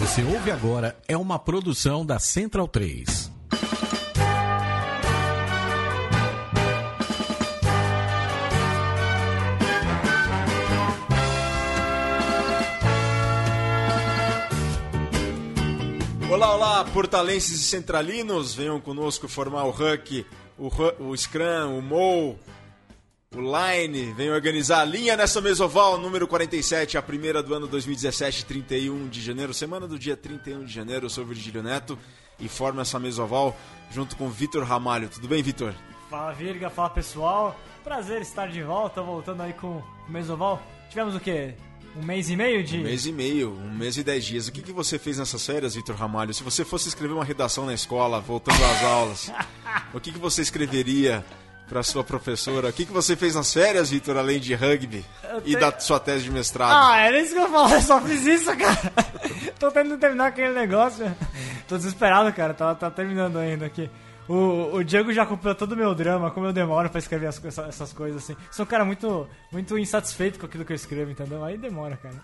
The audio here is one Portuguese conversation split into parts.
você ouve agora é uma produção da Central 3. Olá, olá, portalenses e centralinos, venham conosco formar o Huck, o, o Scrum, o Mou, o Line, venham organizar a linha nessa mesoval número 47, a primeira do ano 2017, 31 de janeiro, semana do dia 31 de janeiro. Eu sou o Virgílio Neto e formo essa mesoval junto com o Vitor Ramalho. Tudo bem, Vitor? Fala Virga, fala pessoal. Prazer estar de volta, voltando aí com o Mesoval. Tivemos o quê? Um mês e meio de. Um mês e meio, um mês e dez dias. O que, que você fez nessas férias, Vitor Ramalho? Se você fosse escrever uma redação na escola, voltando às aulas, o que, que você escreveria para sua professora? O que, que você fez nas férias, Vitor, além de rugby e tenho- da sua tese de mestrado? Ah, era isso que eu ia falar, eu só fiz isso, cara. Tô tentando terminar aquele negócio. Tô desesperado, cara, tá, tá terminando ainda aqui. O, o Diego já acompanhou todo o meu drama, como eu demoro pra escrever as essas coisas assim. Sou um cara muito, muito insatisfeito com aquilo que eu escrevo, entendeu? Aí demora, cara.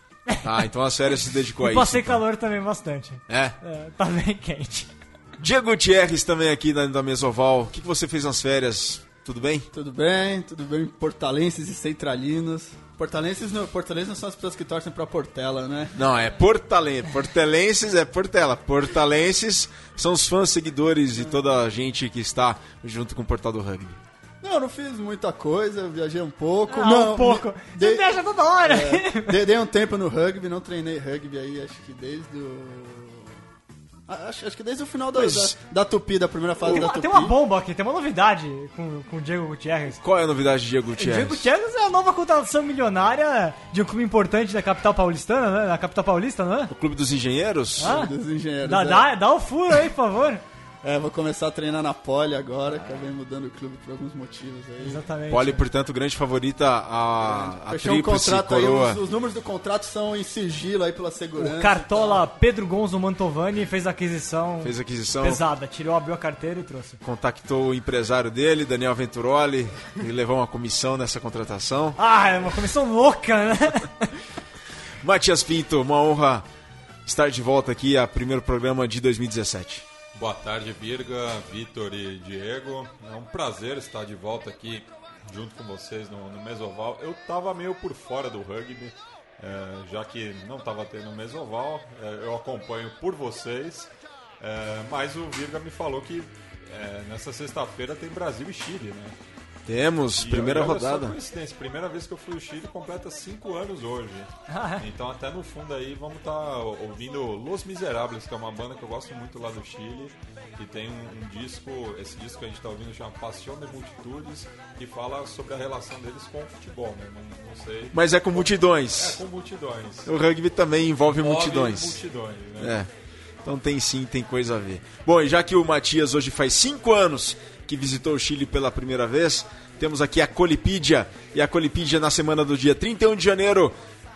Ah, então as férias se dedicou a isso. passei então. calor também bastante. É. É, tá bem quente. Diego Gutierrez também aqui da, da Mesoval. O que, que você fez nas férias? Tudo bem? Tudo bem, tudo bem, portalenses e centralinos. Portalenses não, portalenses não são as pessoas que torcem pra Portela, né? Não, é Portalense. Portelenses é Portela. Portalenses são os fãs, seguidores e toda a gente que está junto com o Portal do Rugby. Não, eu não fiz muita coisa, viajei um pouco. Ah, não, um pouco. me- Você dei, viaja toda hora. é, dei, dei um tempo no rugby, não treinei rugby aí, acho que desde o... Acho, acho que desde o final da, da, da Tupi, da primeira fase Tem da uma, Tupi. tem uma bomba aqui, tem uma novidade com, com o Diego Gutierrez. Qual é a novidade de Diego O Diego Gutierrez? Gutierrez é a nova contratação milionária de um clube importante da capital paulistana, né? Na capital paulista, não é? O Clube dos Engenheiros? Ah, Dos engenheiros. dá, é. dá, dá o furo aí, por favor. É, vou começar a treinar na Poli agora, acabei mudando o clube por alguns motivos aí. Exatamente. Poli, portanto, grande favorita a, a Fechou um contrato aí, os, os números do contrato são em sigilo aí pela segurança. O Cartola Pedro Gonzo Mantovani fez a aquisição Fez a aquisição, pesada. Tirou, abriu a carteira e trouxe. contactou o empresário dele, Daniel Venturoli, e levou uma comissão nessa contratação. Ah, é uma comissão louca, né? Matias Pinto, uma honra estar de volta aqui a primeiro programa de 2017. Boa tarde, Virga, Vitor e Diego. É um prazer estar de volta aqui junto com vocês no, no Mesoval. Eu estava meio por fora do rugby, é, já que não estava tendo Mesoval. é, eu acompanho por vocês, é, mas o Virga me falou que é, nessa sexta-feira tem Brasil e Chile, né? Temos, E primeira a rodada. coincidência, primeira vez que eu fui ao Chile completa cinco anos hoje. É? Então até no fundo aí vamos estar ouvindo Los Miserables, que é uma banda que eu gosto muito lá do Chile, que tem um, um disco, esse disco que a gente está ouvindo chama Passion de Multitudes, que fala sobre a relação deles com o futebol, né? Não, não sei. Mas é com É multidões. com multidões. O rugby também envolve Move multidões. Multidões, né? É. Então tem sim, tem coisa a ver. Bom, e já que o Matias hoje faz cinco anos que visitou o Chile pela primeira vez, temos aqui a Colipídia. E a Colipídia, na semana do dia 31 de janeiro,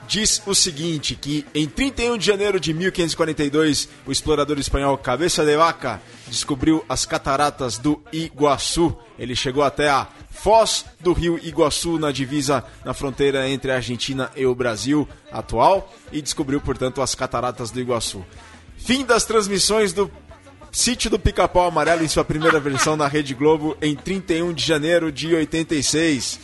diz o seguinte: que em 31 de janeiro de 1542, o explorador espanhol Cabeça de Vaca descobriu as cataratas do Iguaçu. Ele chegou até a Foz do Rio Iguaçu, na divisa, na fronteira entre a Argentina e o Brasil atual, e descobriu, portanto, as cataratas do Iguaçu. Fim das transmissões do Sítio do Pica-Pau Amarelo em sua primeira versão na Rede Globo em 31 de janeiro de 86.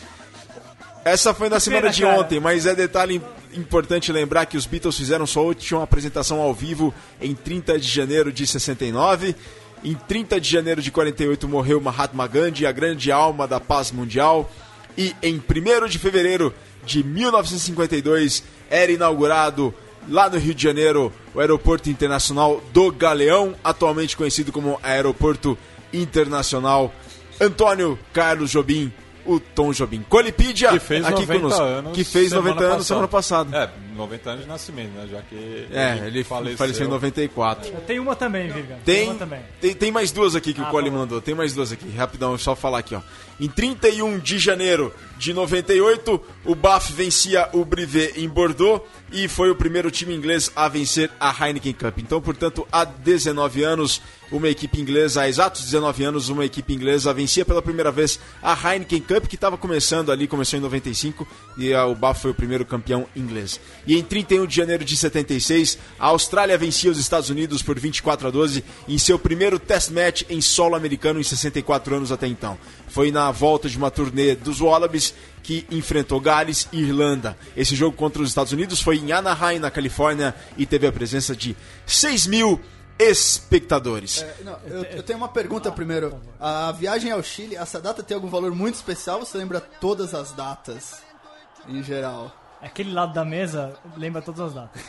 Essa foi na semana de ontem, mas é detalhe importante lembrar que os Beatles fizeram sua última apresentação ao vivo em 30 de janeiro de 69. Em 30 de janeiro de 48 morreu Mahatma Gandhi, a grande alma da paz mundial. E em 1 de fevereiro de 1952 era inaugurado lá no Rio de Janeiro o Aeroporto Internacional do Galeão, atualmente conhecido como Aeroporto Internacional Antônio Carlos Jobim, o Tom Jobim. Colipídia, Que fez aqui 90 conosco. anos. que fez semana 90 anos passada. semana passada. É, 90 anos de nascimento, né? Já que. É, ele faleceu, em 94. Eu tenho uma também, Virga. Tem, uma também. tem, tem mais duas aqui que Ah, o Cole tá bom. mandou. Tem mais duas aqui. Rapidão, só falar aqui, ó. Em 31 de janeiro de 98, o BAF vencia o Brivet em Bordeaux e foi o primeiro time inglês a vencer a Heineken Cup. Então, portanto, há 19 anos, uma equipe inglesa, há exatos 19 anos, uma equipe inglesa vencia pela primeira vez a Heineken Cup, que estava começando ali, começou em 95, e o BAF foi o primeiro campeão inglês. E em 31 de janeiro de 76, a Austrália vencia os Estados Unidos por 24 a 12 em seu primeiro test match em solo americano em 64 anos até então. Foi na volta de uma turnê dos Wallabies que enfrentou Gales e Irlanda. Esse jogo contra os Estados Unidos foi em Anaheim, na Califórnia, e teve a presença de 6 mil espectadores. É, não, eu, eu tenho uma pergunta primeiro. A viagem ao Chile, essa data tem algum valor muito especial? Você lembra todas as datas em geral? Aquele lado da mesa lembra todas as datas.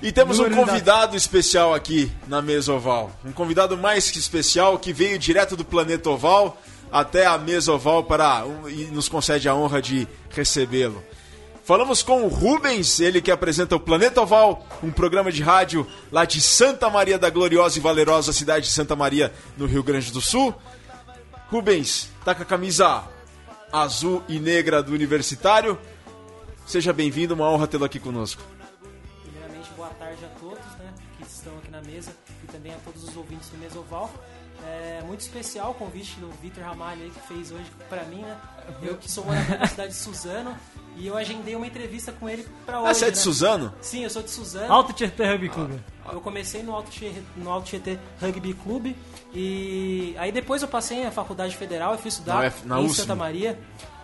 E temos um convidado especial aqui na mesa oval. Um convidado mais que especial que veio direto do planeta oval até a mesa oval para e nos concede a honra de recebê-lo. Falamos com o Rubens, ele que apresenta o Planeta Oval, um programa de rádio lá de Santa Maria da Gloriosa e Valerosa cidade de Santa Maria, no Rio Grande do Sul. Rubens, tá com a camisa azul e negra do Universitário. Seja bem-vindo, uma honra tê-lo aqui conosco. Primeiramente, boa tarde a todos né, que estão aqui na mesa e também a todos os ouvintes do Mesoval. É muito especial o convite do Vitor Ramalho aí, que fez hoje pra mim, né? Eu que sou morador da cidade de Suzano e eu agendei uma entrevista com ele pra hoje. Ah, você é de né? Suzano? Sim, eu sou de Suzano. Alto Tietê Rugby Clube. Eu comecei no Alto, Tietê, no Alto Tietê Rugby Clube e aí depois eu passei na Faculdade Federal e fui estudar Na UF- na em USP. Santa Maria.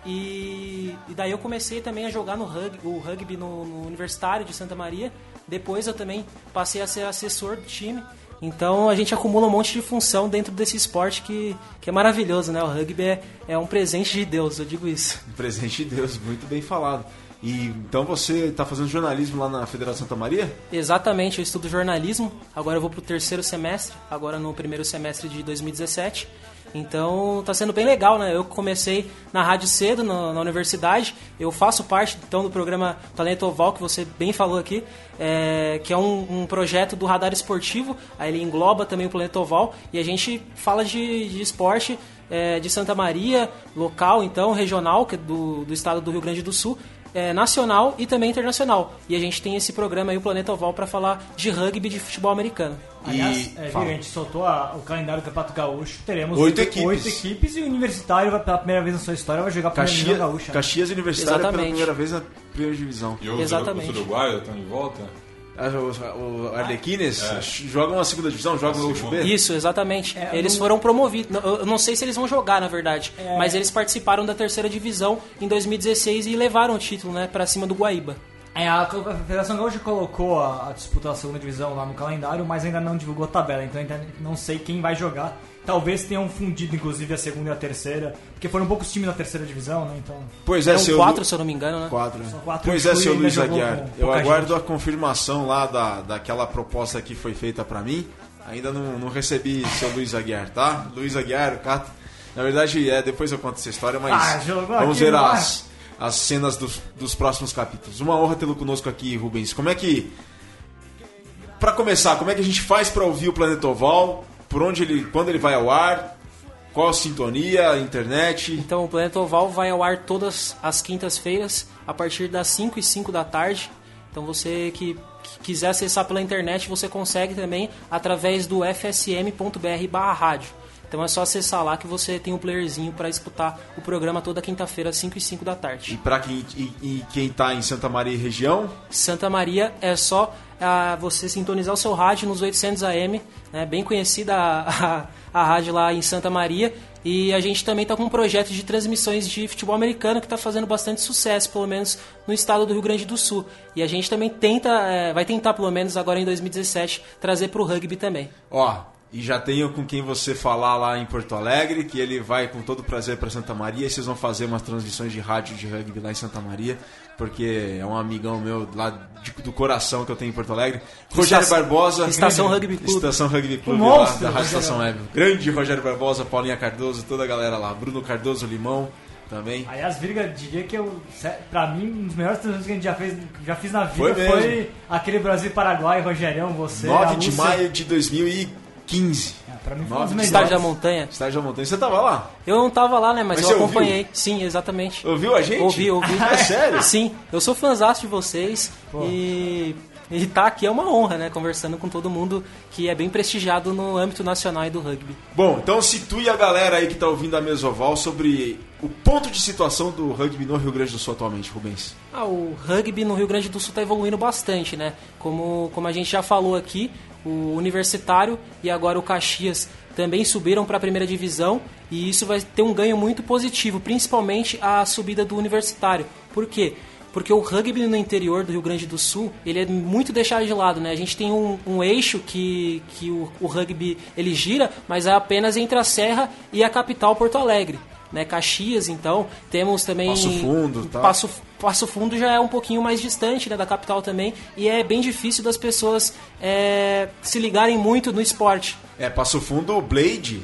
E, e daí eu comecei também a jogar no rugby, o rugby no, no Universitário de Santa Maria. Depois eu também passei a ser assessor do time. Então a gente acumula um monte de função dentro desse esporte que, que é maravilhoso, né? O rugby é, é um presente de Deus, eu digo isso. Um presente de Deus, muito bem falado. E então você está fazendo jornalismo lá na Federação Santa Maria? Exatamente, eu estudo jornalismo. Agora eu vou pro terceiro semestre, agora no primeiro semestre de 2017. Então tá sendo bem legal, né? Eu comecei na rádio cedo, na, na universidade. Eu faço parte então do programa Talento Oval, que você bem falou aqui, é, que é um, um projeto do Radar Esportivo. Aí ele engloba também o Planeta Oval e a gente fala de, de esporte é, de Santa Maria, local, então, regional, que é do, do estado do Rio Grande do Sul é, nacional e também internacional. E a gente tem esse programa aí, o Planeta Oval, para falar de rugby e de futebol americano. Aliás, E- é. Vira, a gente soltou a- o calendário do Campeonato Gaúcho. Teremos Oito equipes. oito equipes e o Universitário, vai, pela primeira vez na sua história, vai jogar a primeira Caxias, divisão gaúcha. né? Caxias Universitário pela Exatamente. primeira vez na primeira divisão. E os, Exatamente. os uruguaios estão de volta? Ah, Os, o Arlequines jogam a segunda divisão, jogam o. UXB? Isso, exatamente. É, eles não- foram promovidos. Eu não sei se eles vão jogar, na verdade. É. Mas eles participaram da terceira divisão em 2016 e levaram o título, né, pra cima do Guaíba. É, a Federação Gaúcha colocou a, a disputa da segunda divisão lá no calendário, mas ainda não divulgou a tabela, então ainda não sei quem vai jogar. Talvez tenham fundido, inclusive, a segunda e a terceira, porque foram poucos times da terceira divisão, né? Então. Pois é, seu quatro, Lu- se eu não me engano, né? Quatro. São quatro Pois é, seu ainda Luiz Aguiar. com Eu aguardo gente. a confirmação lá da, daquela proposta que foi feita pra mim. Ainda não, não recebi seu Luiz Aguiar, tá? Luiz Aguiar, o Cato. Na verdade, é, depois eu conto essa história, mas Ah, jogou vamos aqui ver as, as cenas dos, dos próximos capítulos. Uma honra tê-lo conosco aqui, Rubens. Como é que. Pra começar, como é que a gente faz pra ouvir o Planeta Oval? Por onde ele. Quando ele vai ao ar? Qual a sintonia? A internet? Então o Planeta Oval vai ao ar todas as quintas-feiras, a partir das 5 e 5 da tarde. Então você que, que quiser acessar pela internet, você consegue também através do fsm.br barra rádio. Então é só acessar lá que você tem um playerzinho para escutar o programa toda quinta-feira, às 5 e 5 da E tarde. pra quem, e, e quem tá em Santa Maria e região, Santa Maria é só ah, você sintonizar o seu rádio nos 800 AM, né, bem conhecida a, a, a rádio lá em Santa Maria. E a gente também está com um projeto de transmissões de futebol americano que está fazendo bastante sucesso, pelo menos no estado do Rio Grande do Sul. E a gente também tenta, eh, vai tentar pelo menos agora em 2017, trazer para o rugby também. Ó, e já tenho com quem você falar lá em Porto Alegre, que ele vai com todo prazer para Santa Maria e vocês vão fazer umas transmissões de rádio de rugby lá em Santa Maria, porque é um amigão meu lá de- do coração que eu tenho em Porto Alegre. Rogério Estação- Barbosa. Estação Rugby Clube. Estação Rugby Clube Um lá da Rádio Rogério. Estação Web. Grande Rogério Barbosa, Paulinha Cardoso, toda a galera lá. Bruno Cardoso Limão também. Aliás, Virga, diria que eu, pra mim, um dos melhores transmissões que a gente já fez, já fiz na Foi vida mesmo. foi, aquele Brasil-Paraguai, Rogerião, você, a 9 de maio de 15. É, pra mim foi um dos Estádio da Montanha. Estádio da Montanha. Você tava lá? Eu não tava lá, né? Mas, Mas eu você acompanhei. Sim, exatamente. Ouviu a gente? Ouvi, ouvi. É sério? Sim, eu sou fãzaço de vocês e, e tá aqui é uma honra, né? Conversando com todo mundo que é bem prestigiado no âmbito nacional e do rugby. Bom, então situe a galera aí que tá ouvindo a Mesoval sobre o ponto de situação do rugby no Rio Grande do Sul atualmente, Rubens. Ah, o rugby no Rio Grande do Sul está evoluindo bastante, né? Como, como a gente já falou aqui, o Universitário e agora o Caxias também subiram para a primeira divisão e isso vai ter um ganho muito positivo, principalmente a subida do Universitário. Por quê? Porque o rugby no interior do Rio Grande do Sul, ele é muito deixado de lado, né? A gente tem um, um eixo que, que o, o rugby ele gira, mas é apenas entre a Serra e a capital Porto Alegre. Né, Caxias, então, temos também Passo Fundo, tá? Passo, Passo Fundo já é um pouquinho mais distante né, da capital também e é bem difícil das pessoas é, se ligarem muito no esporte. É, Passo Fundo, o Blade,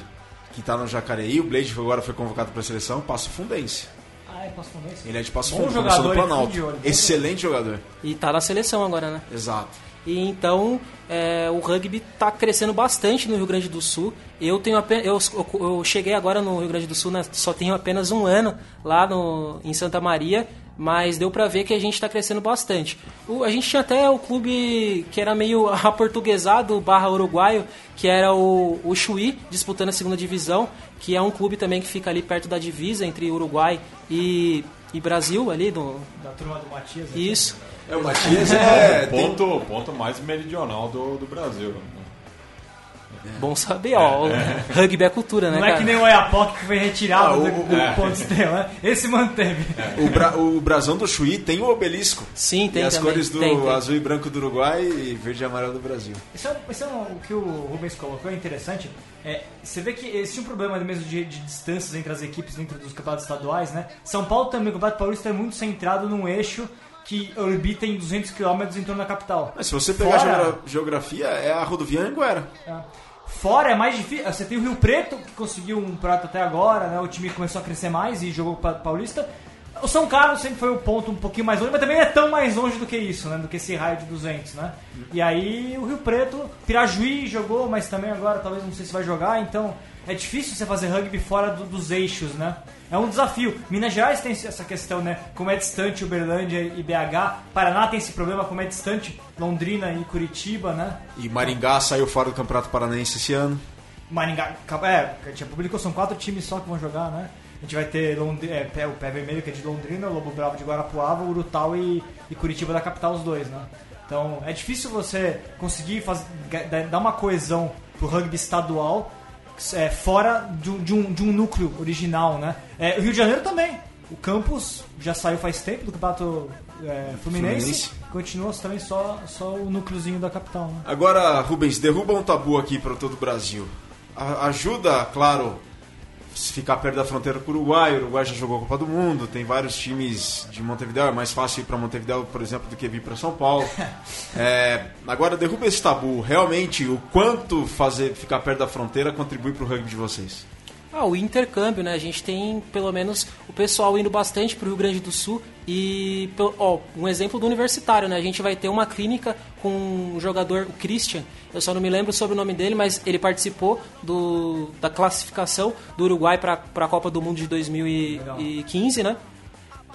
que tá no Jacareí, o Blade agora foi convocado pra seleção, Passo Fundense. Ah, é Passo Fundense? Ele é de Passo Bom Fundo, jogador, começou no Planalto. Excelente jogador. E tá na seleção agora, né? Exato. E então é, o rugby está crescendo bastante no Rio Grande do Sul. Eu tenho apenas, eu, eu- eu cheguei agora no Rio Grande do Sul, né, só tenho apenas um ano lá no, em Santa Maria, mas deu pra ver que a gente está crescendo bastante. O- a gente tinha até o clube que era meio aportuguesado barra uruguaio, que era o, o Chuí, disputando a segunda divisão, que é um clube também que fica ali perto da divisa entre Uruguai e, e Brasil, ali do, Da turma do Matias. aqui. isso. É, o Matias é. tem- Ponto, ponto mais meridional do, do Brasil. Bom saber, ó. o Rugby é cultura, né, Não é cara? que nem o Oiapoque que foi retirado Ah, o- do, do é. ponto estrela. né? Esse manteve. O, bra- o brasão do Chuí tem o obelisco. Sim, tem e as também. cores do Tem, tem. azul e branco do Uruguai e verde e amarelo do Brasil. Isso é, isso é o que o Rubens colocou, é interessante. É, você vê que existe um problema mesmo de, de distâncias entre as equipes dentro dos campeonatos estaduais, né? São Paulo também, o Campeonato Paulista é muito centrado num eixo que orbita em 200 km em torno da capital. Mas se você pegar Fora- geogra- geografia, é a rodovia Anguera. É. Fora é mais difícil. Você tem o Rio Preto, que conseguiu um prato até agora, né? O time começou a crescer mais e jogou para Paulista. O São Carlos sempre foi o ponto um pouquinho mais longe, mas também não é tão mais longe do que isso, né? Do que esse raio de 200, né? E aí o Rio Preto, Pirajuí jogou, mas também agora talvez não sei se vai jogar, então é difícil você fazer rugby fora do- dos eixos, né? É um desafio. Minas Gerais tem essa questão, né? Como é distante Uberlândia e BH. Paraná tem esse problema, como é distante Londrina e Curitiba, né? E Maringá saiu fora do Campeonato Paranaense esse ano. Maringá. É, a gente já publicou, são quatro times só que vão jogar, né? A gente vai ter Londri- é, Pé- o Pé Vermelho, que é de Londrina, o Lobo Bravo de Guarapuava, o Urutau e, e Curitiba da capital, os dois, né? Então é difícil você conseguir faz- ga- dar uma coesão pro rugby estadual é, fora de um, de, um, de um núcleo original, né? É, o Rio de Janeiro também. O campus já saiu faz tempo do campeonato é, Fluminense. Fluminense. Continua também só, só o núcleozinho da capital, né? Agora, Rubens, derruba um tabu aqui para todo o Brasil. A- ajuda, claro, se ficar perto da fronteira com o Uruguai. O Uruguai já jogou a Copa do Mundo, tem vários times de Montevideo. É mais fácil ir para Montevideo, por exemplo, do que vir para São Paulo. É, agora, derruba esse tabu. Realmente, o quanto fazer ficar perto da fronteira contribui para o rugby de vocês? Ah, o intercâmbio, né? A gente tem pelo menos o pessoal indo bastante pro Rio Grande do Sul e, ó, um exemplo do universitário, né? A gente vai ter uma clínica com um jogador, o Christian, eu só não me lembro sobre o nome dele, mas ele participou do, da classificação do Uruguai para a Copa do Mundo de 2015, né?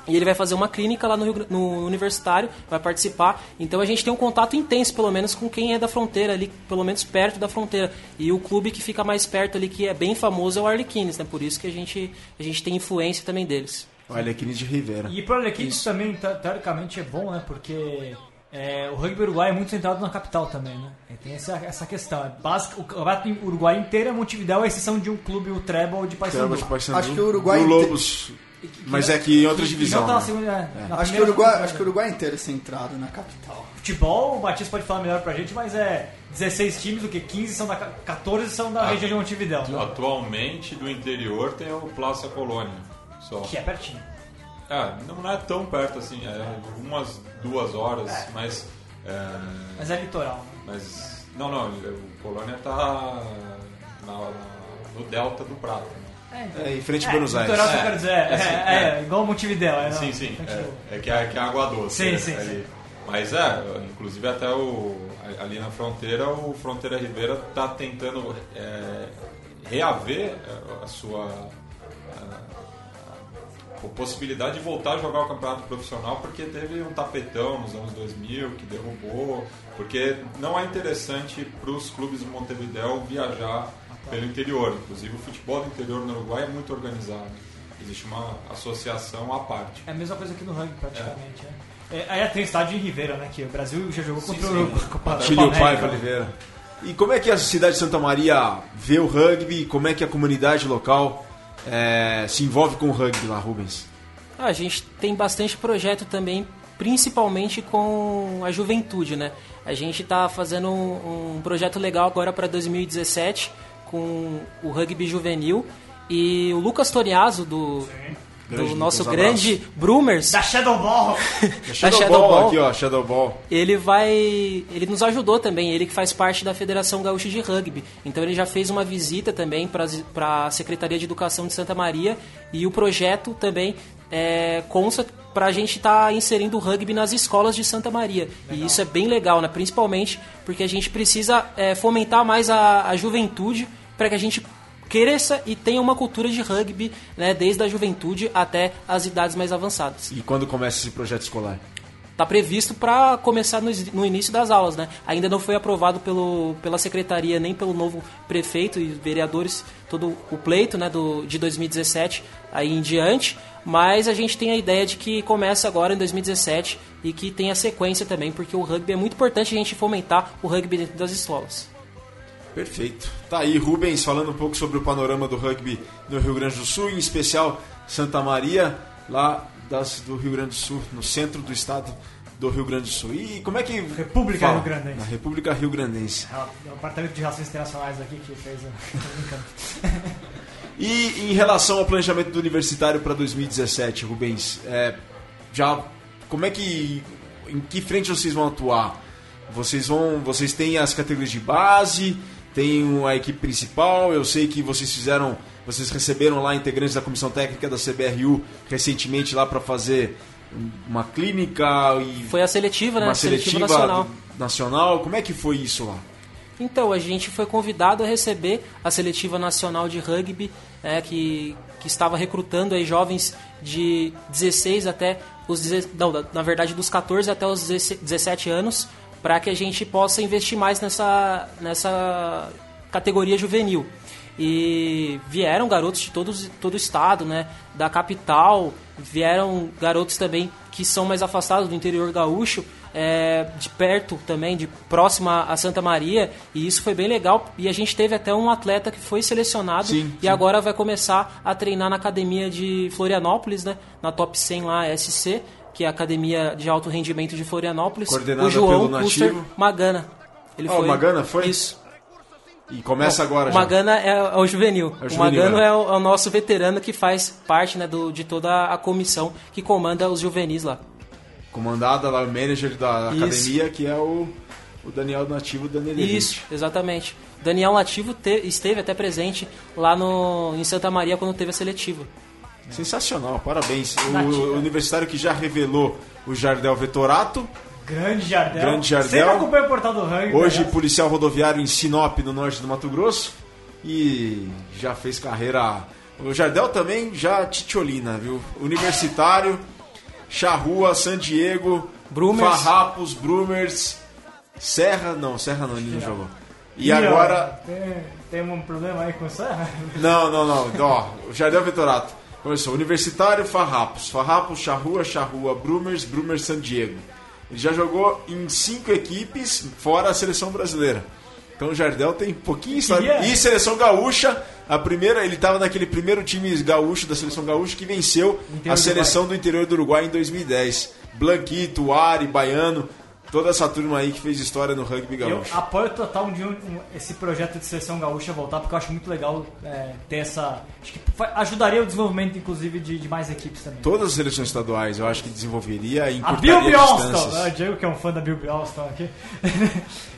E ele vai fazer uma clínica lá no, Rio no universitário, vai participar. Então a gente tem um contato intenso, pelo menos, com quem é da fronteira ali, pelo menos perto da fronteira. E o clube que fica mais perto ali, que é bem famoso, é o Arlequines, né? Por isso que a gente, a gente tem influência também deles. Olha, aqui de Rivera. E pro Arlequins também, te- teoricamente, é bom, né? Porque é, o rugby uruguai é muito centrado na capital também, né? E tem essa, essa questão. É básico, o campeonato uruguai inteiro é Montevideo, à exceção de um clube, o Treble de Paysandu. Acho que o Uruguai o Lobos. Mas é que em outra divisão. tá né? segunda, é, Acho que, o primeira- Uruguai, acho que o Uruguai inteiro é centrado na capital. Futebol, o Batista pode falar melhor pra gente, mas é 16 times, o que? 15 são da. ca- 14 são da Ah. região de Montevideo. né? Atualmente, do interior, tem o Plaza Colônia. Só. Que é pertinho. É, não é tão perto assim, é umas duas horas, mas. é, Mas é litoral. né? mas. Não, não, o Colônia tá na- na- no delta do Prata. né? É, em frente a É, Buenos Aires. litoral que eu É, quero dizer, é, é, sim, é, é. igual Montevideo. É, sim, sim, tem que- é, é que é, que é água doce. Sim, né, sim, ali. Mas é, inclusive até o, ali na fronteira, o Fronteira Ribeira está tentando é, reaver a sua a possibilidade de voltar a jogar o campeonato profissional porque teve um tapetão nos anos 2000 que derrubou, porque não é interessante para os clubes de Montevideo viajar pelo interior. Inclusive o futebol do interior no Uruguai é muito organizado. Existe uma associação à parte. É a mesma coisa aqui no rugby, praticamente. É. É, aí tem o estádio de Ribeira, né? Que o Brasil já jogou contra o Copa Tílio Paiva Oliveira. E como é que a cidade de Santa Maria vê o rugby? Como é que a comunidade local é, se envolve com o rugby lá, Rubens? Ah, a gente tem bastante projeto também, principalmente com a juventude, né? A gente está fazendo um, um projeto legal agora para 2017 com o rugby juvenil e o Lucas Toriaso do, do nosso Lucas, grande abraço. Brumers Da Shadow Ball. da Shadow, Shadow Ball, Ball. aqui, ó, Shadow Ball. ele vai ele nos ajudou também ele que faz parte da Federação Gaúcha de Rugby então ele já fez uma visita também para a Secretaria de Educação de Santa Maria e o projeto também é, consta para a gente estar tá inserindo o rugby nas escolas de Santa Maria e isso é bem legal né principalmente porque a gente precisa é, fomentar mais a, a juventude para que a gente cresça e tenha uma cultura de rugby né, desde a juventude até as idades mais avançadas E quando começa esse projeto escolar? está previsto para começar no, no início das aulas, né? Ainda não foi aprovado pelo, pela secretaria nem pelo novo prefeito e vereadores todo o pleito, né, do, de 2017 aí em diante, mas a gente tem a ideia de que começa agora em 2017 e que tenha sequência também, porque o rugby é muito importante a gente fomentar o rugby dentro das escolas. Perfeito. Tá aí, Rubens, falando um pouco sobre o panorama do rugby no Rio Grande do Sul, em especial Santa Maria, lá das, do Rio Grande do Sul, no centro do estado do Rio Grande do Sul. E como é que. República Fala. Rio Grandense. Na República Rio Grandense. É o Departamento de Relações Internacionais aqui que fez. E em relação ao planejamento do universitário para 2017, Rubens, é, já como é que em que frente vocês vão atuar? Vocês vão, vocês têm as categorias de base, tem a equipe principal. Eu sei que vocês fizeram, vocês receberam lá integrantes da comissão técnica da CBRU recentemente lá para fazer uma clínica e Foi a seletiva, né? uma A seletiva, seletiva nacional. nacional. Como é que foi isso lá? Então, a gente foi convidado a receber a seletiva nacional de rugby, né, que, que estava recrutando aí jovens de 16 até os... Não, na verdade, dos 14 até os 16 17 anos, para que a gente possa investir mais nessa, nessa categoria juvenil. E vieram garotos de todos, todo o estado, né? Da capital, vieram garotos também que são mais afastados do interior gaúcho, é, de perto também, de próxima a Santa Maria, e isso foi bem legal. E a gente teve até um atleta que foi selecionado Sim, e sim. agora vai começar a treinar na academia de Florianópolis, né? Na Top 100 lá, SC, que é a academia de alto rendimento de Florianópolis. Coordenada o João pelo Custer nativo. Magana. Ele Ah, o Magana foi? Isso. E começa agora O já. Magana é, é o juvenil. É o o, juvenil, Magano é. é. o, é o nosso veterano que faz parte né, do, de toda a comissão que comanda os juvenis lá. Comandada lá o manager da Isso. academia, que é o, o Daniel Nativo Daniel Isso, exatamente. Daniel Nativo te- esteve até presente lá no, em Santa Maria quando teve a seletiva. Sensacional, parabéns. O, o universitário que já revelou o Jardel Vetorato, Grande Jardel. Grande Jardel. Sempre acompanha o portal do Rugby. hoje aliás. policial rodoviário em Sinop, no norte do Mato Grosso, e já fez carreira. O Jardel também já titiolina, viu? Universitário, Charrua, San Diego, Brumers. Farrapos, Brumers, Serra, não, Serra não, ele não jogou. E ó, agora Tem, tem um problema aí com isso? né? Não, não, não. Ó, o Jardel Vetorato. Começou. Universitário, Farrapos. Farrapos, Charrua, Charrua, Brumers, Brumers, San Diego. Ele já jogou em cinco equipes, fora a seleção brasileira. Então o Jardel tem pouquinho história. E seleção gaúcha, a primeira, ele estava naquele primeiro time gaúcho da seleção gaúcha que venceu a do seleção do interior do Uruguai em 2010. Blanquito, Ari, Baiano. Toda essa turma aí que fez história no rugby Eu gaúcho. apoio total um dia um- esse projeto de seleção gaúcha voltar, porque eu acho muito legal é, ter essa. Acho que ajudaria o desenvolvimento, inclusive, de, de mais equipes também. Todas as seleções estaduais eu acho que desenvolveria e A Bill Bialston! Ah, O Diego, que é um fã da Bill Bialston aqui.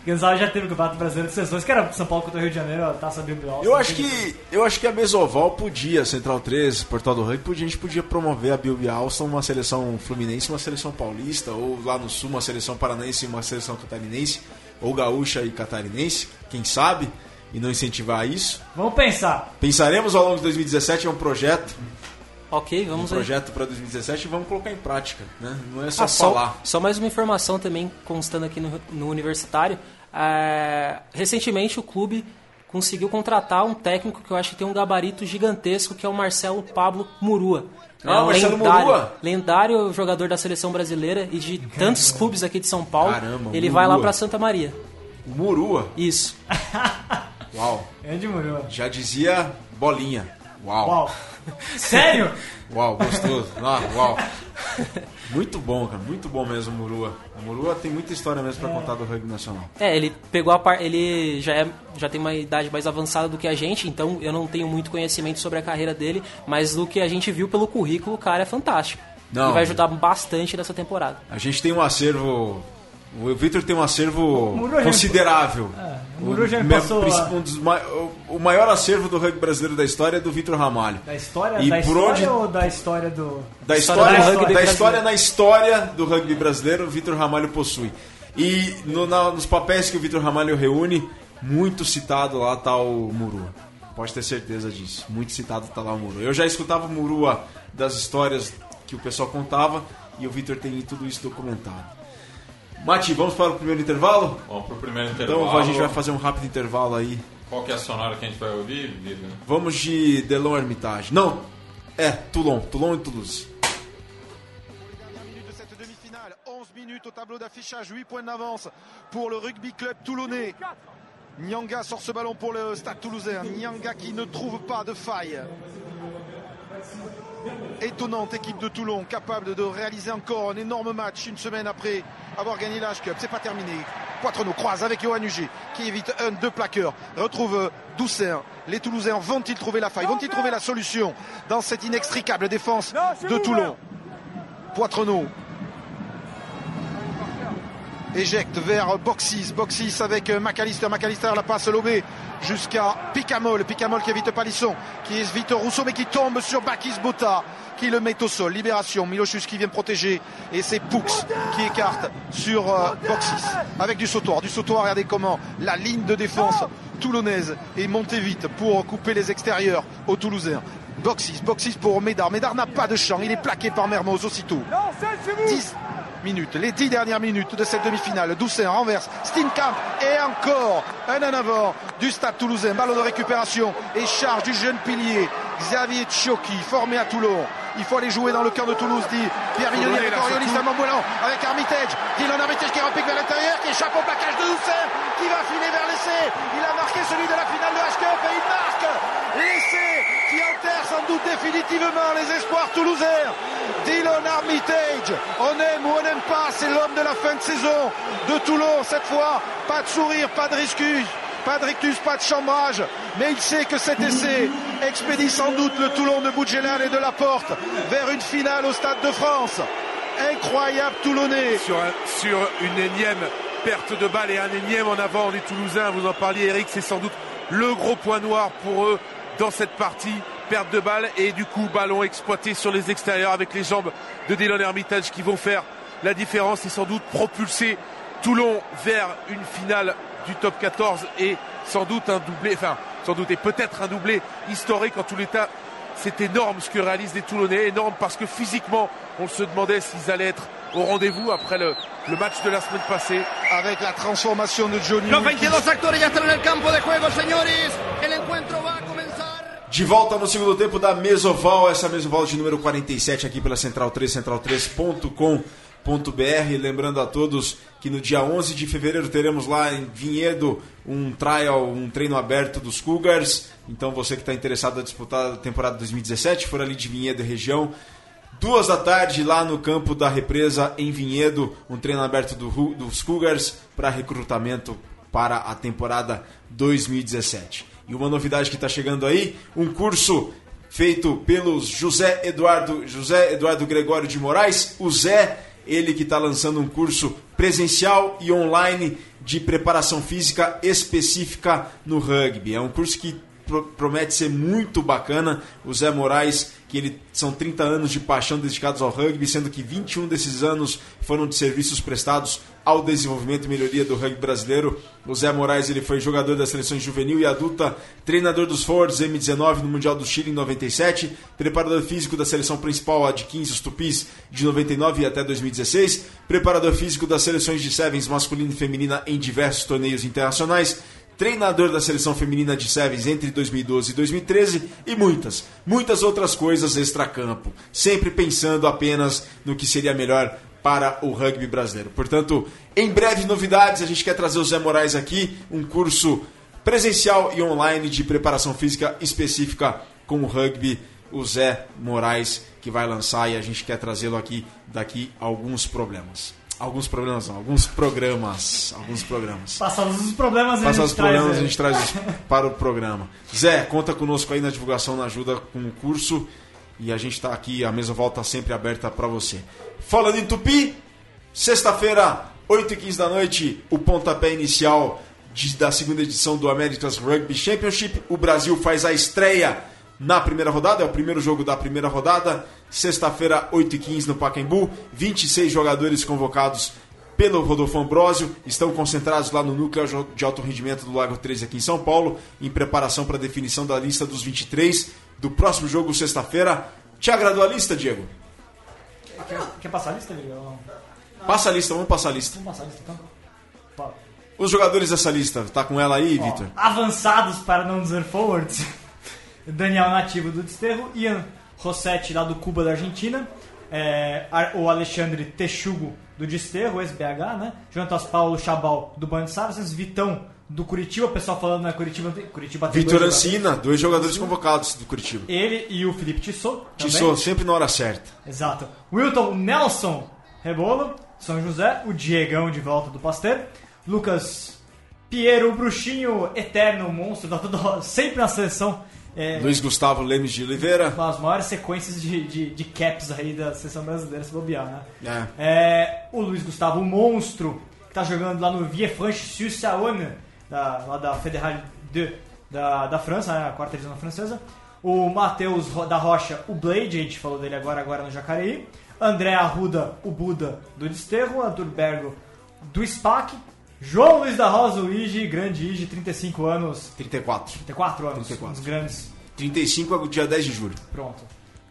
Gonzalo já teve o Campeonato Brasileiro de Seleções, que era São Paulo contra o Rio de Janeiro, a taça Bill Bialston. Eu acho que eu acho que a Mesoval podia, Central 3, Portal do Rugby, podia, a gente podia promover a Bill Alston, uma seleção fluminense, uma seleção paulista, ou lá no sul uma seleção paranaense e uma seleção catarinense, ou gaúcha e catarinense, quem sabe, e não incentivar isso. Vamos pensar. Pensaremos ao longo de 2017, é um projeto, Ok, um vamos aí. projeto para 2017 e vamos colocar em prática, né? Não é só Ah, só, falar. só mais uma informação também constando aqui no, no universitário. É, recentemente o clube conseguiu contratar um técnico que eu acho que tem um gabarito gigantesco, que é o Marcelo Pablo Murua. Ah, é um Marcelo lendário, Murua? lendário jogador da seleção brasileira e de tantos clubes aqui de São Paulo. Caramba, ele vai lá Murua. pra Santa Maria. O Murua, Isso. uau, Andy Murua. já dizia bolinha. Uau. Uau. Sério? Uau, gostoso. Ah, uau. Muito bom, cara. Muito bom mesmo o Murua. O Murua tem muita história mesmo pra contar do rugby nacional. É, ele pegou a par... ele já, é, já tem uma idade mais avançada do que a gente, então eu não tenho muito conhecimento sobre a carreira dele, mas do que a gente viu pelo currículo, o cara é fantástico. Não. e vai ajudar bastante nessa temporada. A gente tem um acervo. O Victor tem um acervo já- considerável. O Murua já me me- passou a- um dos ma- o- maior acervo do rugby brasileiro da história é do Vitor Ramalho. Da história, E da por história onde- ou da história do. Da História história, do da rugby história brasileiro. na história do rugby brasileiro, o Vitor Ramalho possui. E no- na- nos papéis que o Vitor Ramalho reúne, muito citado lá tá o Murua. Pode ter certeza disso. Muito citado tá lá o Murua. Eu já escutava o Murua das histórias que o pessoal contava e o Vitor tem tudo isso documentado. Mati, vamos para o primeiro intervalo? Vamos pro primeiro intervalo. Então a gente vai fazer um rápido intervalo aí. Qual que é a sonora que a gente vai ouvir? Vamos de Delon Hermitage. Não, é Toulon. Toulon e Toulouse. Dernière minute de cette demi-finale. 11 minutes au tableau d'affichage, 8 points d'avance pour le rugby club toulonnais. Nyanga sort ce ballon pour le stade toulousain. Nyanga qui ne trouve pas de faille. Étonnante équipe de Toulon, capable de réaliser encore un énorme match une semaine après avoir gagné la H-Cup. C'est pas terminé. Poitrenaud croise avec Johan Huger qui évite un, deux plaqueurs. Retrouve Doucin. Les Toulousains vont-ils trouver la faille? Vont-ils trouver la solution dans cette inextricable défense de Toulon? Poitrenaud éjecte vers Boxis. Boxis avec McAllister. McAllister la passe lobée jusqu'à Picamol. Picamol qui évite Palisson, qui évite Rousseau, mais qui tombe sur Bakis Bota, qui le met au sol. Libération. Milochus qui vient protéger. Et c'est Poux qui écarte sur euh, Boxis. Avec du sautoir. Du sautoir, regardez comment la ligne de défense toulonnaise est montée vite pour couper les extérieurs aux Toulousains. Boxis, Boxis pour Médard. Médard n'a pas de champ. Il est plaqué par Mermoz aussitôt. 10 minutes, les 10 dernières minutes de cette demi-finale. Doucet renverse, Steenkamp et encore un en avant du stade toulousain. Ballon de récupération et charge du jeune pilier Xavier Tchioki, formé à Toulon. Il faut aller jouer dans le camp de Toulouse, dit Pierre Mignoni avec Oriolis à Montboulan, avec Armitage. Dylan Armitage qui repique vers l'intérieur, qui échappe au plaquage de Doucet, qui va filer vers l'essai. Il a marqué celui de la finale de H-Cup et il marque l'essai qui enterre sans doute définitivement les espoirs toulousains. Dylan Armitage, on aime ou on n'aime pas, c'est l'homme de la fin de saison de Toulon cette fois. Pas de sourire, pas de riscus, pas de rictus, pas de chambrage, mais il sait que cet essai expédie sans doute le Toulon de Boudjelal et de la Porte vers une finale au Stade de France. Incroyable Toulonnais. sur une énième perte de balle et un énième en avant des Toulousains. Vous en parliez, Eric, c'est sans doute le gros point noir pour eux dans cette partie. Perte de balle et du coup ballon exploité sur les extérieurs avec les jambes de Dylan Hermitage qui vont faire la différence et sans doute propulser Toulon vers une finale du top 14 et sans doute un doublé, enfin sans doute et peut-être un doublé historique en tous les cas. C'est énorme ce que réalisent les Toulonnais, énorme parce que physiquement, on se demandait s'ils allaient être au rendez-vous après le, le match de la semaine passée. Avec la transformation de Johnny. Los 22 actores ya están en el campo de juego, señores. El encuentro va a comenzar. De volta no segundo tempo da Mesoval, essa Mesoval de número 47 aqui pela Central 3, central3.com.br. Lembrando a todos que no dia 11 de fevereiro teremos lá em Vinhedo um trial, um treino aberto dos Cougars. Então você que está interessado a disputar a temporada 2017, for ali de Vinhedo e região, Duas da tarde, lá no campo da represa, em Vinhedo, um treino aberto do, dos Cougars para recrutamento para a temporada 2017. E uma novidade que está chegando aí, um curso feito pelos José Eduardo, José Eduardo Gregório de Moraes, o Zé, ele que está lançando um curso presencial e online de preparação física específica no rugby. É um curso que pro- promete ser muito bacana. O Zé Moraes, que ele são 30 anos de paixão dedicados ao rugby, sendo que 21 desses anos foram de serviços prestados ao desenvolvimento e melhoria do rugby brasileiro. O Zé Moraes ele foi jogador das seleções juvenil e adulta, treinador dos Forwards M19 no Mundial do Chile em 97, preparador físico da seleção principal a de 15 os Tupis de 99 até 2016, preparador físico das seleções de Sevens masculina e feminina em diversos torneios internacionais, treinador da seleção feminina de Sevens entre 2012 e 2013 e muitas, muitas outras coisas extracampo, sempre pensando apenas no que seria melhor para o rugby brasileiro. Portanto, em breve novidades, a gente quer trazer o Zé Moraes aqui, um curso presencial e online de preparação física específica com o rugby, o Zé Moraes que vai lançar e a gente quer trazê-lo aqui daqui a alguns problemas. Alguns problemas não, alguns programas, alguns programas. Passados os problemas, gente os problemas, traz, a gente traz isso para o programa. Zé, conta conosco aí na divulgação, na ajuda com o curso. E a gente está aqui, a mesa volta sempre aberta para você. Falando em Tupi, sexta-feira, 8h15 da noite, o pontapé inicial de- da segunda edição do America's Rugby Championship. O Brasil faz a estreia na primeira rodada, é o primeiro jogo da primeira rodada. Sexta-feira, 8h15 no Pacaembu. 26 jogadores convocados pelo Rodolfo Ambrosio, estão concentrados lá no núcleo de alto rendimento do Lago 13 aqui em São Paulo, em preparação para a definição da lista dos 23 do próximo jogo sexta-feira. Te agradou a lista, Diego? Quer, quer passar a lista, não? Passa a lista, vamos passar a lista. Vamos passar a lista, então. Os jogadores dessa lista, tá com ela aí, Vitor? Avançados para não dizer forwards. Daniel Nativo do Desterro, Ian Rossetti lá do Cuba da Argentina, é, o Alexandre Texugo do Desterro, ex-BH, né? Jonatas Paulo Chabal do Buenos Aires, Vitão do Curitiba, o pessoal falando na Curitiba, tem- Curitiba tem Vitor Ancina, dois jogadores convocados do Curitiba. Ele e o Felipe Tissot. Tissot, sempre na hora certa. Exato. Wilton Nelson Rebolo, São José. O Diegão de volta do Pasteur. Lucas Piero Bruxinho, eterno monstro, tá sempre na seleção. É, Luiz Gustavo Lemes de Oliveira. uma das maiores sequências de, de, de caps aí da seleção brasileira, se bobear, né? É. É, o Luiz Gustavo, o monstro, que tá jogando lá no Villefranche-sur-Saône, da, lá da Fédérale 2 da, da França, né, a quarta divisão francesa. O Matheus da Rocha, o Blade, a gente falou dele agora, agora no Jacareí. André Arruda, o Buda do Desterro. Arthur Bergo do SPAC. João Luiz da Rosa, o Ige, grande Ige, 35 anos, 34. 34 anos, 34. um dos grandes 35 é o dia 10 de julho. Pronto.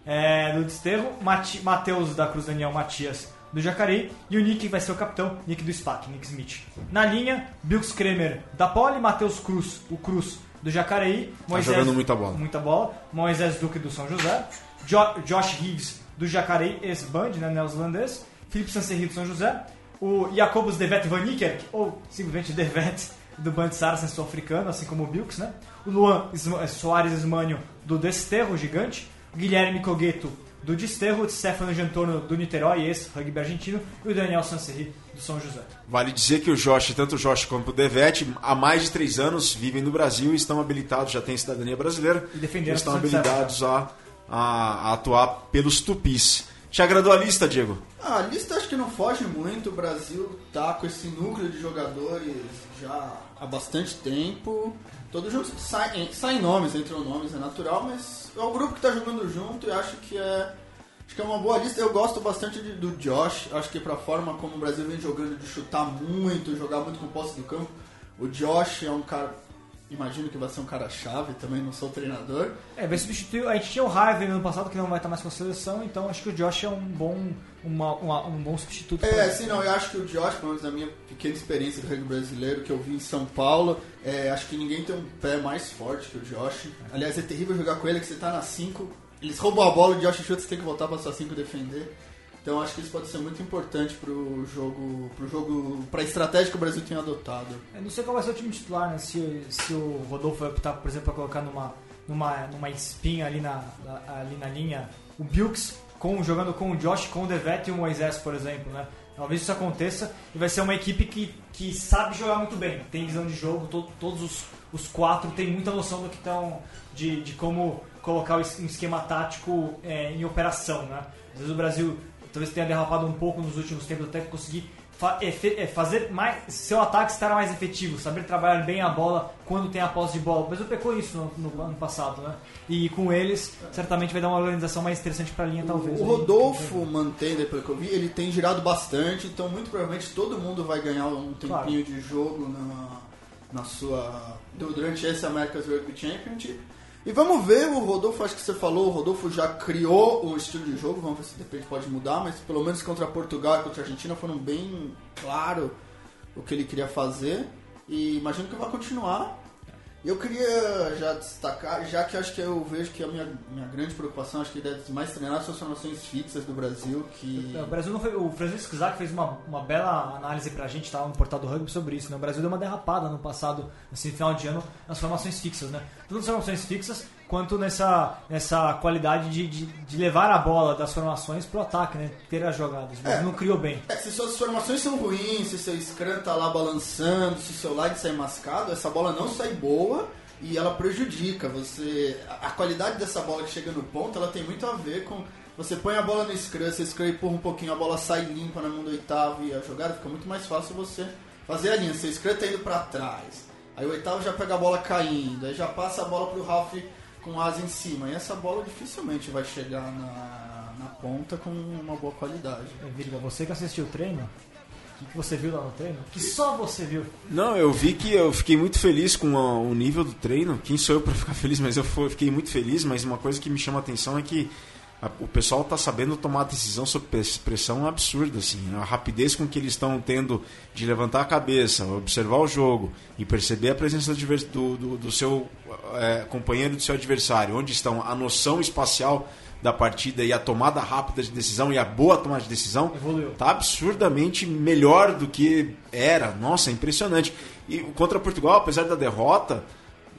É, do Desterro, Mati- Matheus da Cruz Daniel Matias do Jacareí e o Nick vai ser o capitão, Nick do SPAC, Nick Smith. Na linha, Bilks Kremer da Poli, Matheus Cruz, o Cruz do Jacareí, Tá jogando muita bola. Muita bola. Moisés Duque do São José, Jo- Josh Higgs do Jacareí, ex-band, né, neozelandês, Felipe Sancerri do São José, o Jacobus Devet Van Niekerk, ou simplesmente Devet do Band Saracens sul-africano, assim como o Bilks, né? O Luan Isma- Soares Ismânio do Desterro, gigante, o Guilherme Cogueto do Desterro, Stefano Giantorno do Niterói, ex-rugby argentino, e o Daniel Sancerri do São José. Vale dizer que o Josh, tanto o Josh quanto o Devete, há mais de três anos vivem no Brasil e estão habilitados, já têm cidadania brasileira, E defenderam estão de habilitados a, a- a atuar pelos tupis. Te agradou a lista, Diego? Ah, a lista acho que não foge muito. O Brasil tá com esse núcleo de jogadores já há bastante tempo. Todos juntos saem, saem nomes, entram nomes, é natural, mas é o grupo que tá jogando junto e acho que é. Acho que é uma boa lista. Eu gosto bastante de- do Josh. Acho que pra forma como o Brasil vem jogando, de chutar muito, jogar muito com posse do campo. O Josh é um cara. Imagino que vai ser um cara chave, também não sou treinador. É, vai substituir. A gente tinha o Harvey no ano passado que não vai estar mais com a seleção, então acho que o Josh é um bom, uma- uma- um bom substituto. É, sim, não, eu acho que o Josh, pelo menos na minha pequena experiência do rugby brasileiro que eu vi em São Paulo, é, acho que ninguém tem um pé mais forte que o Josh. Aliás, é terrível jogar com ele, que você tá na 5, eles roubam a bola, o Josh chuta, você tem que voltar pra sua 5 defender. Então acho que isso pode ser muito importante pro jogo, pro jogo, pra estratégia que o Brasil tem adotado. Eu não sei qual vai ser o time titular, né? Se, se o Rodolfo vai optar, por exemplo, pra colocar numa, numa, numa espinha ali na, na- ali na linha o Bilks com, jogando com o Josh, com o Devet e o Moisés, por exemplo, né? Talvez isso aconteça e vai ser uma equipe que, que sabe jogar muito bem, tem visão de jogo, to, todos os, os quatro têm muita noção do que estão, de, de como colocar um esquema tático é, em operação, né? Às vezes o Brasil talvez tenha derrapado um pouco nos últimos tempos até conseguir fa é, fazer mais seu ataque estar mais efetivo, saber trabalhar bem a bola quando tem a posse de bola. Mas eu pecou isso no, no, ano passado, né? E com eles, certamente vai dar uma organização mais interessante para a linha, talvez. O Rodolfo mantém, depois que eu vi, ele tem girado bastante, então muito provavelmente todo mundo vai ganhar um tempinho claro. de jogo na, na sua durante esse America's Rugby Championship. E vamos ver, o Rodolfo, acho que você falou, o Rodolfo já criou o estilo de jogo, vamos ver se de repente pode mudar, mas pelo menos contra Portugal e contra a Argentina foram bem claro o que ele queria fazer. E imagino que vai continuar. Eu queria já destacar, já que acho que eu vejo que a minha, minha grande preocupação, acho que deve mais treinar são as formações fixas do Brasil, que... O Brasil não foi, o Francisco Zac fez uma, uma bela análise pra gente, tava no portal do rugby sobre isso, né? O Brasil deu uma derrapada no passado, assim, final de ano, nas formações fixas, né? Tanto nas formações fixas, quanto nessa, nessa qualidade de, de, de levar a bola das formações pro ataque, né? Ter as jogadas, mas é, não criou bem. É, se suas formações são ruins, se seu scrum tá lá balançando, se seu line sai mascado, essa bola não sai boa e ela prejudica. Você A qualidade dessa bola que chega no ponto, ela tem muito a ver com... Você põe a bola no scrum, você scrum empurra um pouquinho, a bola sai limpa na mão do oitavo e a jogada fica muito mais fácil você fazer a linha. Seu scrum tá indo pra trás. Aí o oitavo já pega a bola caindo, aí já passa a bola pro Ralph com asa em cima. E essa bola dificilmente vai chegar na, na ponta com uma boa qualidade. É, Virga, você que assistiu o treino, o que, você viu lá no treino? Que só você viu? Não, eu vi que eu fiquei muito feliz com o nível do treino. Quem sou eu para ficar feliz? Mas eu fiquei muito feliz. Mas uma coisa que me chama a atenção é que o pessoal está sabendo tomar decisão sob pressão absurda, assim. A rapidez com que eles estão tendo de levantar a cabeça, observar o jogo e perceber a presença do, do, do seu é, companheiro, do seu adversário, onde estão a noção espacial da partida e a tomada rápida de decisão e a boa tomada de decisão Evoluiu. tá absurdamente melhor do que era. Nossa, é impressionante. E contra Portugal, apesar da derrota,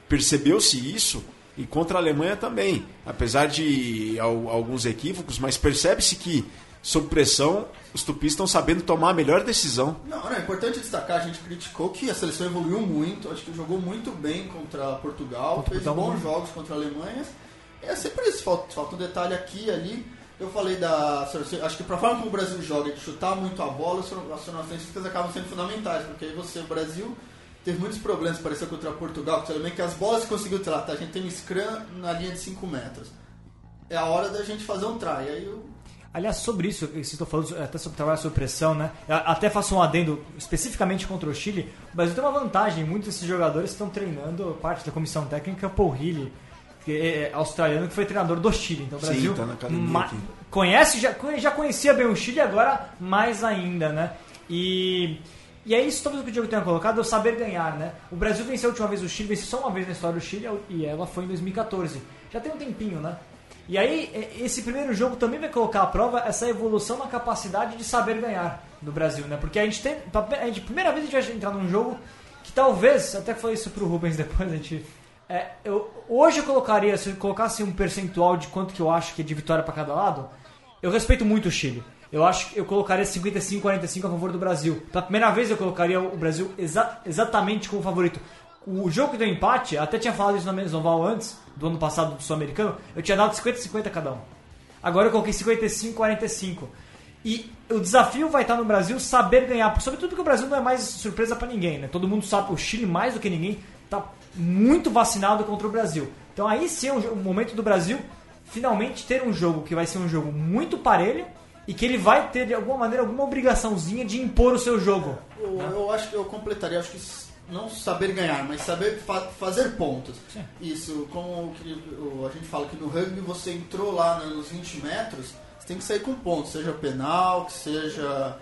percebeu-se isso e contra a Alemanha também, apesar de alguns equívocos, mas percebe-se que, sob pressão, os tupis estão sabendo tomar a melhor decisão. Não, não, é importante destacar, a gente criticou que a seleção evoluiu muito, acho que jogou muito bem contra Portugal, contra fez Portugal, bons jogos contra a Alemanha. É sempre isso, falta, falta um detalhe aqui e ali. Eu falei da. Acho que para forma como o Brasil joga, de chutar muito a bola, as formações acabam sendo fundamentais, porque aí você, o Brasil, teve muitos problemas, pareceu contra Portugal, que as bolas conseguiu tratar. A gente tem um scrum na linha de 5 metros. É a hora da gente fazer um try. Aí eu... Aliás, sobre isso, se estou falando até sobre trabalho sob pressão, né? Eu até faço um adendo especificamente contra o Chile. O Brasil tem uma vantagem, muitos desses jogadores estão treinando parte da comissão técnica Paul Healy, que é, é australiano que foi treinador do Chile. Então o Brasil Sim, tá na conhece, já, já conhecia bem o Chile, agora mais ainda, né? E e é isso talvez o que o Diego tenha colocado, é o saber ganhar, né? O Brasil venceu a última vez o Chile, venceu só uma vez na história do Chile e ela foi em 2014. Já tem um tempinho, né? E aí, é, esse primeiro jogo também vai colocar à prova essa evolução na capacidade de saber ganhar do Brasil, né? Porque a gente tem. A gente, primeira vez a gente vai entrar num jogo que talvez, até foi isso pro Rubens depois, a gente. É, eu, hoje eu colocaria, se eu colocasse um percentual de quanto que eu acho que é de vitória para cada lado, eu respeito muito o Chile eu acho que eu colocaria 55-45 a favor do Brasil. Pela primeira vez eu colocaria o Brasil exa exatamente como favorito. O jogo que deu empate, até tinha falado isso na Mesoval antes, do ano passado do Sul-Americano, eu tinha dado 50-50 cada um. Agora eu coloquei 55-45. E o desafio vai estar no Brasil saber ganhar, sobretudo porque o Brasil não é mais surpresa para ninguém, né? Todo mundo sabe, o Chile mais do que ninguém está muito vacinado contra o Brasil. Então aí sim é o momento do Brasil finalmente ter um jogo que vai ser um jogo muito parelho, e que ele vai ter de alguma maneira alguma obrigaçãozinha de impor o seu jogo. Eu, né? eu acho que eu completaria, acho que não saber ganhar, mas saber fa fazer pontos. Sim. Isso, como a gente fala que no rugby você entrou lá nos 20 metros, você tem que sair com pontos, seja penal, que seja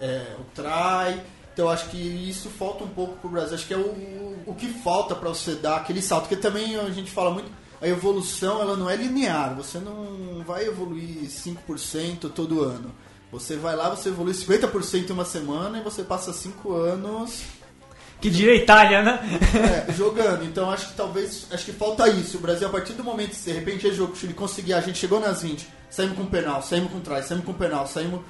é, o try. Então eu acho que isso falta um pouco pro Brasil. Acho que é o, o que falta para você dar aquele salto, porque também a gente fala muito a evolução ela não é linear. Você não vai evoluir 5% todo ano. Você vai lá, você evolui 50% em uma semana e você passa 5 anos. Que diria Itália, né? É, jogando. Então acho que talvez. Acho que falta isso. O Brasil, a partir do momento que de repente é jogo, o Chile conseguir, a gente chegou nas 20, saímos com penal, saímos com trás, saímos com penal, saímos.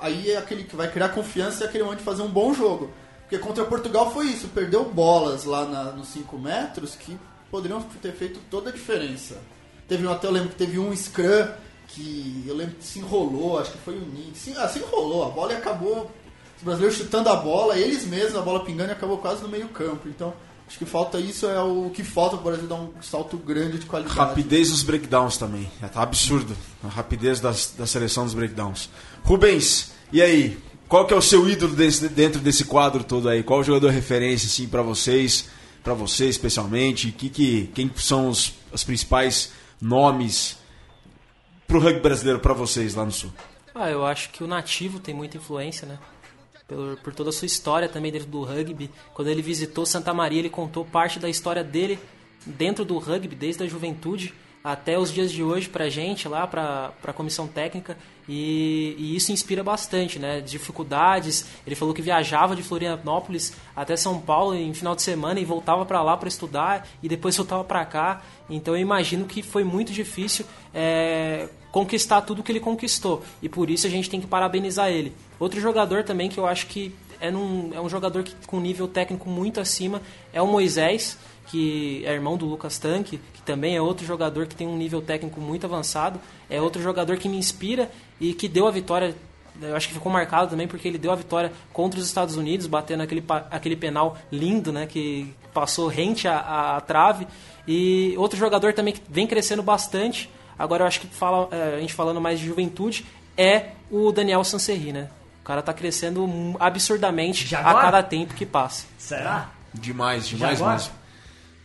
Aí é aquele que vai criar confiança e é aquele momento de fazer um bom jogo. Porque contra Portugal foi isso, perdeu bolas lá na, nos 5 metros que poderiam ter feito toda a diferença. Teve até eu lembro que teve um scrum que eu lembro que se enrolou, acho que foi o Nick. Se, ah, se enrolou, a bola e acabou. Os brasileiros chutando a bola, eles mesmos, a bola pingando e acabou quase no meio campo. Então, acho que falta isso, é o que falta para o Brasil dar um salto grande de qualidade. Rapidez dos breakdowns também. É, tá absurdo. A rapidez das, da seleção dos breakdowns. Rubens, e aí? Qual que é o seu ídolo desse- dentro desse quadro todo aí? Qual o jogador referência assim para vocês, para você especialmente? Que, que, quem são os, os principais nomes pro rugby brasileiro para vocês lá no sul? Ah, eu acho que o nativo tem muita influência, né? Por, por toda a sua história também dentro do rugby. Quando ele visitou Santa Maria, ele contou parte da história dele dentro do rugby, desde a juventude até os dias de hoje pra gente lá, pra, pra comissão técnica. E, e isso inspira bastante, né? Dificuldades. Ele falou que viajava de Florianópolis até São Paulo em final de semana e voltava pra lá pra estudar e depois voltava pra cá. Então eu imagino que foi muito difícil é, conquistar tudo que ele conquistou. E por isso a gente tem que parabenizar ele. Outro jogador também que eu acho que é, num, é um jogador que, com nível técnico muito acima é o Moisés, que é irmão do Lucas Tanque, que também é outro jogador que tem um nível técnico muito avançado. É outro jogador que me inspira e que deu a vitória. Eu acho que ficou marcado também porque ele deu a vitória contra os Estados Unidos, batendo aquele, aquele penal lindo, né? Que passou rente à, à trave. E outro jogador também que vem crescendo bastante. Agora eu acho que fala, é, a gente falando mais de juventude é o Daniel Sanserri, né? O cara tá crescendo absurdamente a cada tempo que passa. Será? Demais, demais mesmo.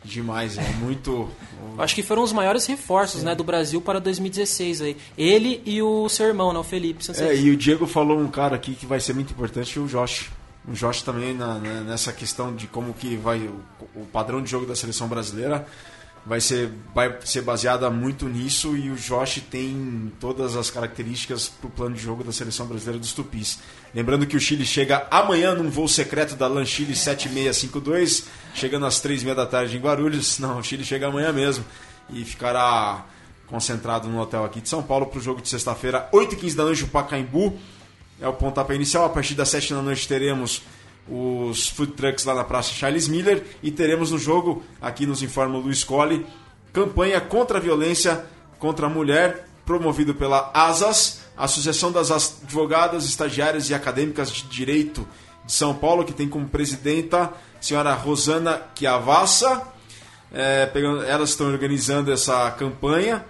Demais, é muito. Acho que foram os maiores reforços né, do Brasil para 2016 aí. Ele e o seu irmão, né, o Felipe É, e o Diego falou um cara aqui que vai ser muito importante, o Josh. O Josh também na- na- nessa questão de como que vai o, o padrão de jogo da seleção brasileira vai ser vai ser baseada muito nisso e o Josh tem todas as características para o plano de jogo da seleção brasileira dos Tupis. Lembrando que o Chile chega amanhã num voo secreto da LAN Chile 7652, chegando às 3h30 da tarde em Guarulhos. Não, o Chile chega amanhã mesmo e ficará concentrado no hotel aqui de São Paulo para o jogo de sexta-feira, 8h15 da noite, o Pacaembu. É o pontapé inicial. A partir das 7 da noite teremos os food trucks lá na Praça Charles Miller e teremos no jogo, aqui nos informa o Luiz Colli, campanha contra a violência contra a mulher, promovido pela ASAS, Associação das Advogadas, Estagiárias e Acadêmicas de Direito de São Paulo, que tem como presidenta a senhora Rosana Chiavassa. É, elas estão organizando essa campanha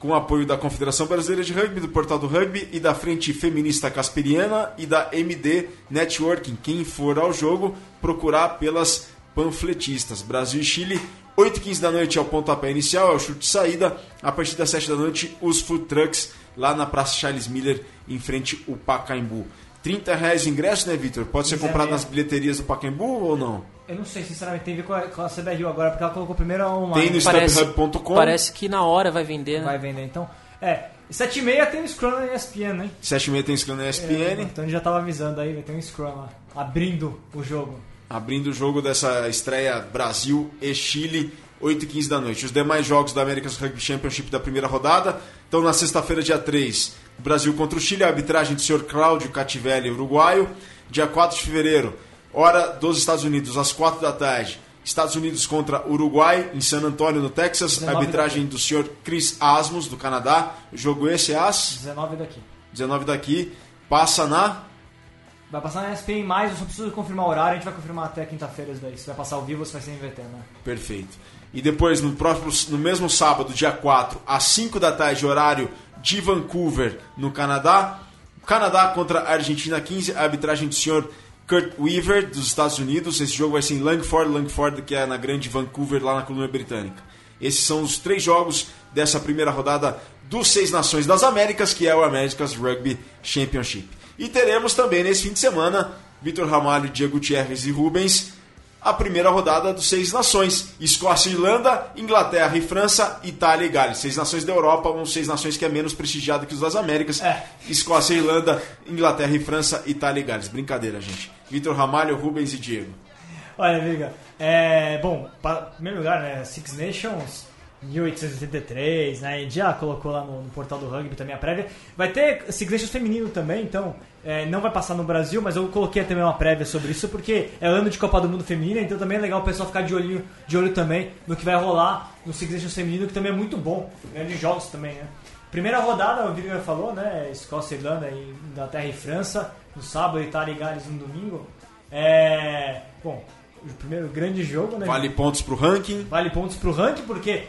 com o apoio da Confederação Brasileira de Rugby, do Portal do Rugby e da Frente Feminista Casperiana e da MD Networking. Quem for ao jogo, procurar pelas panfletistas. Brasil e Chile, 8h15 da noite é o pontapé inicial, é o chute de saída. A partir das 7 da noite, os food trucks lá na Praça Charles Miller, em frente ao Pacaembu. 30 reais ingresso, né, Vitor? Pode ser comprado nas bilheterias do Pacaembu ou não? Eu não sei, sinceramente, tem a ver com a, com a CBRU agora, porque ela colocou primeiro online. Tem no Parece, StubHub.com. parece que na hora vai vender, né? Vai vender, então. É, 7h30 tem o Scrum na ESPN, né? 7h30 tem Scrum na ESPN. Então a gente já tava avisando aí, vai ter um Scrum lá, abrindo o jogo. abrindo o jogo dessa estreia Brasil e Chile, 8 e 15 da noite. Os demais jogos da America's Rugby Championship da primeira rodada estão na sexta-feira, dia 3, Brasil contra o Chile, a arbitragem do senhor Cláudio Cativelli, uruguaio. Dia 4 de fevereiro, hora dos Estados Unidos, às 4 da tarde. Estados Unidos contra Uruguai, em San Antônio, no Texas. 19 Arbitragem do senhor Chris Asmus, do Canadá. O jogo esse é às 19 daqui. 19 daqui. Passa na Vai passar na ESPN mais, eu só preciso confirmar o horário, a gente vai confirmar até quinta-feira isso daí. Se vai passar ao vivo ou se vai ser em VT, né? Perfeito. E depois, no, próximo, no mesmo sábado, dia 4, às 5 da tarde, horário de Vancouver, no Canadá. Canadá contra a Argentina 15, a arbitragem do senhor Kurt Weaver, dos Estados Unidos. Esse jogo vai ser em Langford, Langford, que é na grande Vancouver, lá na Colômbia Britânica. Esses são os três jogos dessa primeira rodada dos Seis Nações das Américas, que é o America's Rugby Championship. E teremos também nesse fim de semana Vitor Ramalho, Diego Gutierrez e Rubens a primeira rodada dos Seis Nações. Escócia e Irlanda, Inglaterra e França, Itália e Gales. Seis nações da Europa, um seis nações que é menos prestigiado que os das Américas. É. Escócia e Irlanda, Inglaterra e França, Itália e Gales. Brincadeira, gente. Vitor Ramalho, Rubens e Diego. Olha, Viga, é, bom, para, em primeiro lugar, né, Six Nations 1883, né, a gente já colocou lá no, no portal do rugby também a prévia. Vai ter Six Nations feminino também, então é, não vai passar no Brasil, mas eu coloquei também uma prévia sobre isso porque é ano de Copa do Mundo feminina, então também é legal o pessoal ficar de olho, de olho também no que vai rolar no Six Nations feminino, que também é muito bom, grandes jogos também, né. Primeira rodada, o Viga falou, né, Escócia, Irlanda, Inglaterra e França, no sábado, Itália e Gales no domingo. É, bom, o primeiro grande jogo, né? Vale pontos pro ranking. Vale pontos pro ranking, porque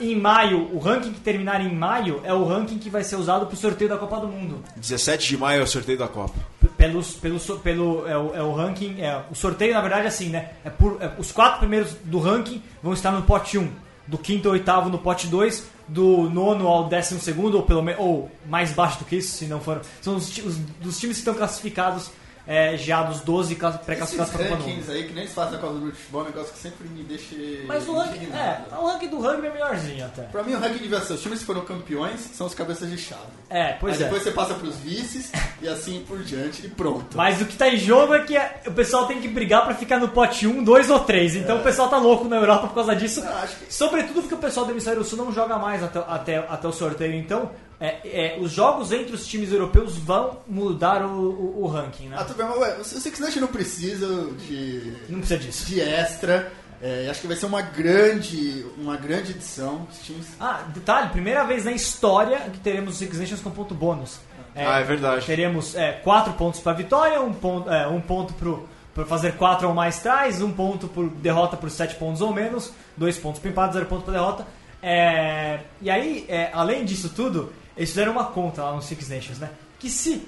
em maio, o ranking que terminar em maio é o ranking que vai ser usado pro sorteio da Copa do Mundo. 17 de maio é o sorteio da Copa. Pelos, pelo, pelo é, o, é o ranking, é, o sorteio na verdade é assim, né? É por, é, os quatro primeiros do ranking vão estar no pote 1, do quinto ao oitavo no pote 2, do nono ao décimo segundo, ou pelo ou mais baixo do que isso, se não for. São os, os dos times que estão classificados é, já dos 12 clas- Esses pré-classificados para a Copa do Mundo. aí, que nem se faz na Copa do Mundo Futebol, é um negócio que sempre me deixa Mas o ranking, é, o ranking do rugby é melhorzinho até. Pra mim, o ranking devia ser os times que foram campeões são os cabeças de chave. É, pois Aí é. depois você passa pros vices e assim por diante e pronto. Mas o que tá em jogo é que é- o pessoal tem que brigar pra ficar no pote 1, 2 ou 3. Então o pessoal tá louco na Europa por causa disso. Não, acho que- Sobretudo porque o pessoal do Hemisfério Sul não joga mais até, até, até o sorteio. Então, é, é, os jogos entre os times europeus vão mudar o, o, o ranking, né? Ah, tudo bem, mas ué, o Six Nations não precisa de, Não precisa disso. de extra. É, acho que vai ser uma grande, uma grande edição. Os times Ah, detalhe, primeira vez na história que teremos o Six Nations com ponto bônus. Ah, é verdade. Teremos é, quatro pontos para vitória, um ponto, é, um ponto pro, pro fazer quatro ou mais trás, um ponto por derrota por sete pontos ou menos, dois pontos para empate, zero ponto para derrota. É, e aí, é, além disso tudo, eles fizeram uma conta lá no Six Nations, né? Que se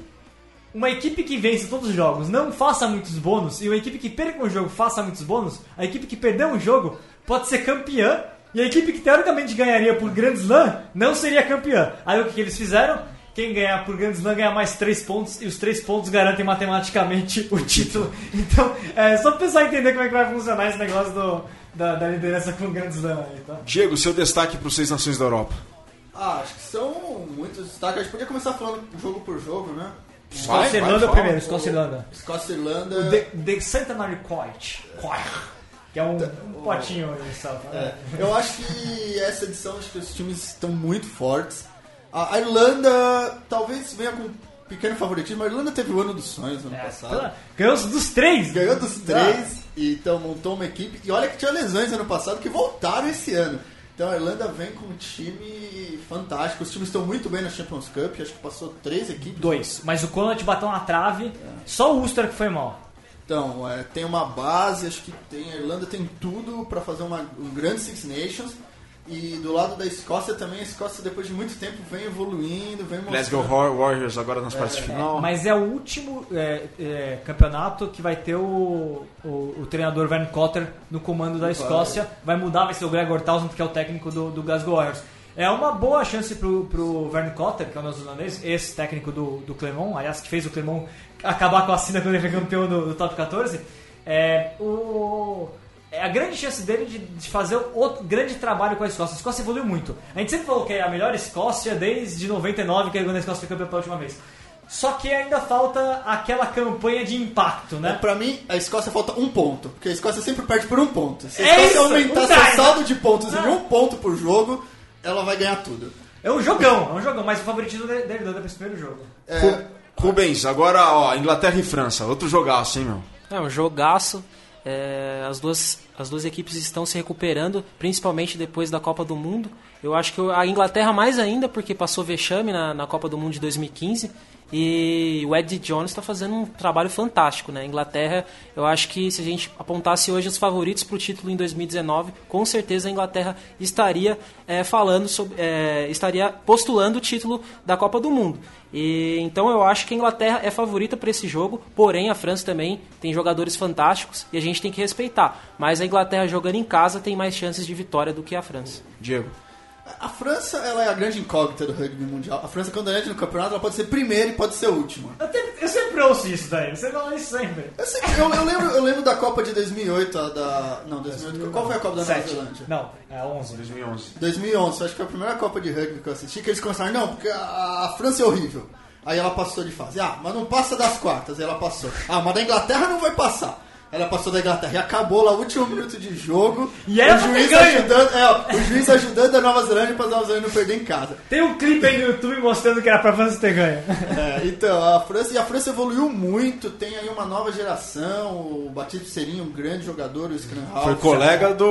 uma equipe que vence todos os jogos não faça muitos bônus e uma equipe que perca um jogo faça muitos bônus, a equipe que perdeu um jogo pode ser campeã e a equipe que teoricamente ganharia por Grand Slam não seria campeã. Aí o que, que eles fizeram? Quem ganhar por Grand Slam ganha mais 3 pontos e os 3 pontos garantem matematicamente o título. Então, é só pro pessoal entender como é que vai funcionar esse negócio do, da, da liderança com o Grand Slam aí, tá? Diego, seu destaque para os seis nações da Europa. Ah, acho que são muitos destaques. A gente podia começar falando jogo por jogo, né? Escócia e Irlanda fala. primeiro, Escócia e Irlanda. Escócia e Irlanda. O The, The Centenary Quart. Que é um, um potinho aí, sabe? É, eu acho que essa edição, acho que os times estão muito fortes. A Irlanda talvez venha com um pequeno favoritismo. A Irlanda teve o ano dos sonhos no ano É, passado. Ganhou dos três. Ganhou dos três, e então montou uma equipe. E olha que tinha lesões ano passado que voltaram esse ano. Então a Irlanda vem com um time fantástico. Os times estão muito bem na Champions Cup. Acho que passou três equipes. Dois. Mas o Connacht bateu na trave. Só o Ulster que foi mal. Então, é, tem uma base, acho que tem, a Irlanda tem tudo para fazer uma, um grande Six Nations. E do lado da Escócia também, a Escócia depois de muito tempo vem evoluindo, vem Glasgow mostrando. Warriors agora nas partes de final. Mas é o último é, é, campeonato que vai ter o, o, o treinador Van Cotter no comando da Escócia. Vai mudar, vai ser o Gregor Townsend, que é o técnico do, do Glasgow Warriors. É uma boa chance pro, pro Vern Cotter, que é o neozelandês, ex-técnico do, do Clermont, aliás, que fez o Clermont acabar com a sina quando ele foi campeão do, do Top 14. É, o, é a grande chance dele de, de fazer outro grande trabalho com a Escócia. A Escócia evoluiu muito. A gente sempre falou que é a melhor Escócia desde 99, que é quando a Escócia foi campeã pela última vez. Só que ainda falta aquela campanha de impacto, Né? né? Pra mim, a Escócia falta um ponto, porque a Escócia sempre perde por um ponto. Se a É Escócia isso, aumentar um seu saldo de pontos em Ah. um ponto por jogo, ela vai ganhar tudo. É um jogão, é um jogão, mas o favoritismo da Irlanda pra esse primeiro jogo. É, Rubens, agora ó, Inglaterra e França, outro jogaço, hein, meu? É um jogaço. É, as, duas, as duas equipes estão se recuperando, principalmente depois da Copa do Mundo. Eu acho que a Inglaterra mais ainda, porque passou vexame na, na Copa do Mundo de 2015. E o Eddie Jones está fazendo um trabalho fantástico, né? A Inglaterra, eu acho que se a gente apontasse hoje os favoritos para o título em 2019, com certeza a Inglaterra estaria é, falando sobre, é, estaria postulando o título da Copa do Mundo. E então eu acho que a Inglaterra é favorita para esse jogo, porém a França também tem jogadores fantásticos e a gente tem que respeitar. Mas a Inglaterra jogando em casa tem mais chances de vitória do que a França. Diego. A França ela é a grande incógnita do rugby mundial. A França, quando entra no campeonato, ela pode ser primeira e pode ser última. Eu, te- eu sempre ouço isso daí, você fala isso sempre. Eu, sei que- eu- eu lembro, eu lembro da Copa de 2008, a da. Não, 2008. Qual foi a Copa da Nova. Zelândia? Não, é 11. 2011. 2011, acho que foi a primeira Copa de Rugby que eu assisti, que eles começaram, não, porque a, a França é horrível. Aí ela passou de fase. Ah, mas não passa das quartas, aí ela passou. Ah, mas da Inglaterra não vai passar. Ela passou da Inglaterra e acabou lá o último minuto de jogo. E era o juiz ajudando, é, ó, o juiz ajudando a Nova Zelândia pra Nova Zelândia não perder em casa. Tem um clipe aí no YouTube mostrando que era pra França ter ganho. É, então, a França, e a França evoluiu muito, tem aí uma nova geração, o Batista Serinho, um grande jogador, o Scrum Foi colega do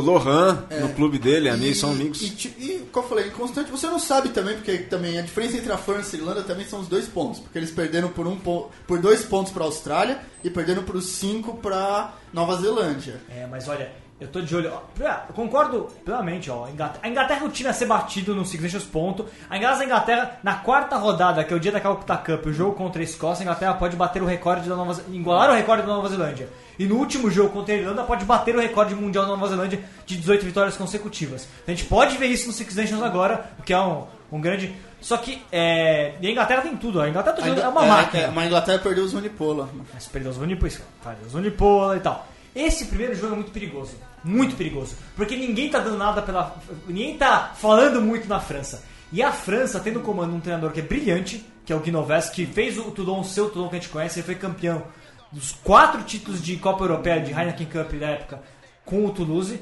Lohan no clube dele, são E, amigos. ti- e, como eu falei, constante, você não sabe também, porque também a diferença entre a França e a Irlanda também são os dois pontos, porque eles perderam por, um, por dois pontos pra Austrália e perderam por cinco pra Nova Zelândia. É, mas olha, eu tô de olho. eu concordo plenamente, ó. A Inglaterra, é o time a ser batido no Six Nations ponto. A Inglaterra, a Inglaterra, na quarta rodada, que é o dia da Calcutta Cup, o jogo contra a Escócia, a Inglaterra pode bater o recorde da Nova igualar o recorde da Nova Zelândia. E no último jogo contra a Irlanda pode bater o recorde mundial da Nova Zelândia de 18 vitórias consecutivas. A gente pode ver isso no Six Nations agora, o que é um, um grande. Só que é, e a Inglaterra tem tudo, a Inglaterra tá é uma máquina. É, mas a Inglaterra perdeu os Unipola. Mas perdeu os Unipola, perdeu os Unipola e tal. Esse primeiro jogo é muito perigoso. Muito perigoso. Porque ninguém tá dando nada pela. Ninguém tá falando muito na França. E a França tem no comando um treinador que é brilhante, que é o Guinoves, que fez o ser o Tudon que a gente conhece. Ele foi campeão dos quatro títulos de Copa Europeia de Heineken Cup da época com o Toulouse.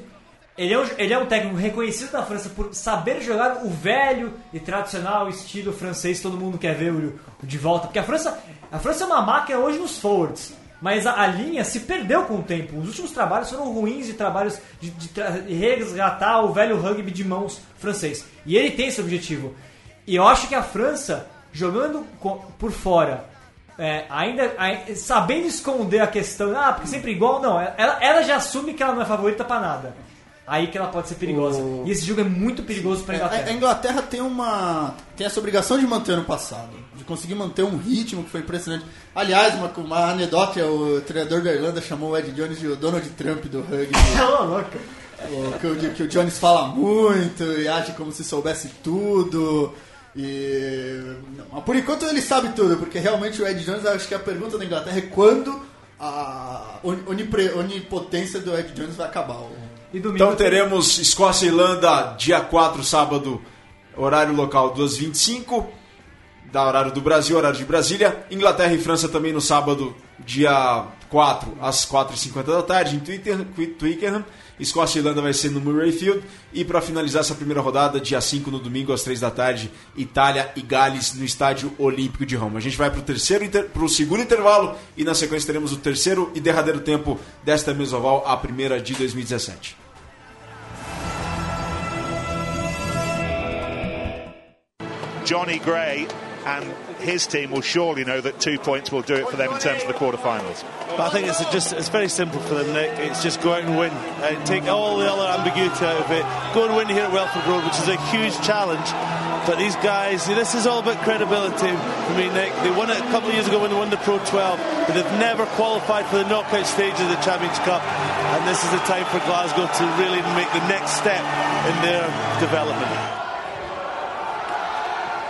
Ele é, um, ele é um técnico reconhecido na França por saber jogar o velho e tradicional estilo francês. Todo mundo quer ver o, o de volta. Porque a França, a França é uma máquina hoje nos forwards. Mas a, a linha se perdeu com o tempo. Os últimos trabalhos foram ruins de trabalhos de, de tra- resgatar o velho rugby de mãos francês. E ele tem esse objetivo. E eu acho que a França, jogando co- por fora, é, ainda, ai- sabendo esconder a questão, ah, porque sempre igual, não. Ela, ela já assume que ela não é favorita pra nada. Aí que ela pode ser perigosa. O- E esse jogo é muito perigoso pra É, Inglaterra. A Inglaterra tem uma tem essa obrigação de manter no passado, de conseguir manter um ritmo que foi impressionante. Aliás, uma, uma anedota, o treinador da Irlanda chamou o Ed Jones de o Donald Trump do rugby. O- que, o, que o Jones fala muito e age como se soubesse tudo. E mas por enquanto ele sabe tudo, porque realmente o Ed Jones, acho que a pergunta da Inglaterra é quando a onipotência do Ed Jones vai acabar. Então teremos Escócia e Irlanda dia 4, sábado, horário local 2h25, da horário do Brasil, horário de Brasília. Inglaterra e França também no sábado, dia 4, às 4h50 da tarde, em Twickenham. Escócia e Irlanda vai ser no Murray Field. E para finalizar essa primeira rodada, dia 5 no domingo, às 3 da tarde, Itália e Gales no Estádio Olímpico de Roma. A gente vai para o terceiro inter... pro segundo intervalo e na sequência teremos o terceiro e derradeiro tempo desta mesoval, a primeira de 2017. Johnny Gray and his team will surely know that two points will do it for them in terms of the quarterfinals. But I think it's just it's very simple for them, Nick. It's just go out and win. Uh, take all the other ambiguity out of it. Go and win here at Welford Road, which is a huge challenge. But these guys, this is all about credibility for me, Nick. They won it a couple of years ago when they won the Pro 12, but they've never qualified for the knockout stage of the Champions Cup. And this is the time for Glasgow to really make the next step in their development.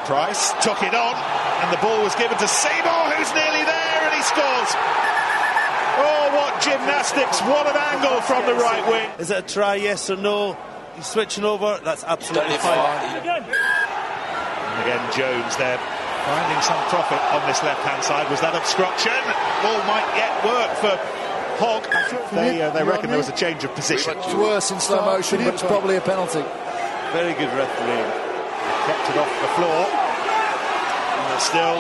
Price took it on, and the ball was given to Seymour, who's nearly there, and he scores. Oh, what gymnastics! What an angle from the right wing. Is it a try, yes or no? He's switching over. That's absolutely fine. And again, Jones there finding some profit on this left-hand side. Was that obstruction? Ball might yet work for Hogg. They, uh, they reckon there was a change of position. It's worse in slow motion, but it's probably a penalty. Very good refereeing. Kept it off the floor. And they're still